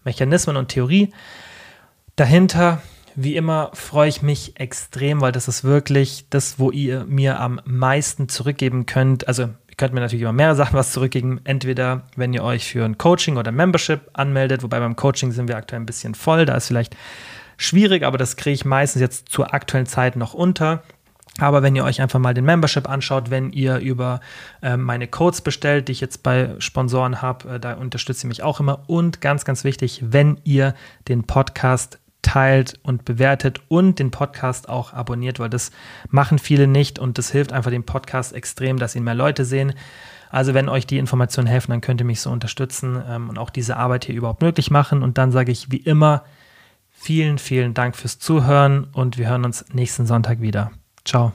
Mechanismen und Theorie. Dahinter, wie immer, freue ich mich extrem, weil das ist wirklich das, wo ihr mir am meisten zurückgeben könnt. Also, ihr könnt mir natürlich immer mehrere Sachen was zurückgeben. Entweder, wenn ihr euch für ein Coaching oder Membership anmeldet, wobei beim Coaching sind wir aktuell ein bisschen voll. Da ist vielleicht schwierig, aber das kriege ich meistens jetzt zur aktuellen Zeit noch unter. Aber wenn ihr euch einfach mal den Membership anschaut, wenn ihr über äh, meine Codes bestellt, die ich jetzt bei Sponsoren habe, äh, da unterstützt ihr mich auch immer. Und ganz, ganz wichtig, wenn ihr den Podcast teilt und bewertet und den Podcast auch abonniert, weil das machen viele nicht und das hilft einfach dem Podcast extrem, dass ihn mehr Leute sehen. Also wenn euch die Informationen helfen, dann könnt ihr mich so unterstützen ähm, und auch diese Arbeit hier überhaupt möglich machen. Und dann sage ich wie immer, Vielen, vielen Dank fürs Zuhören und wir hören uns nächsten Sonntag wieder. Ciao.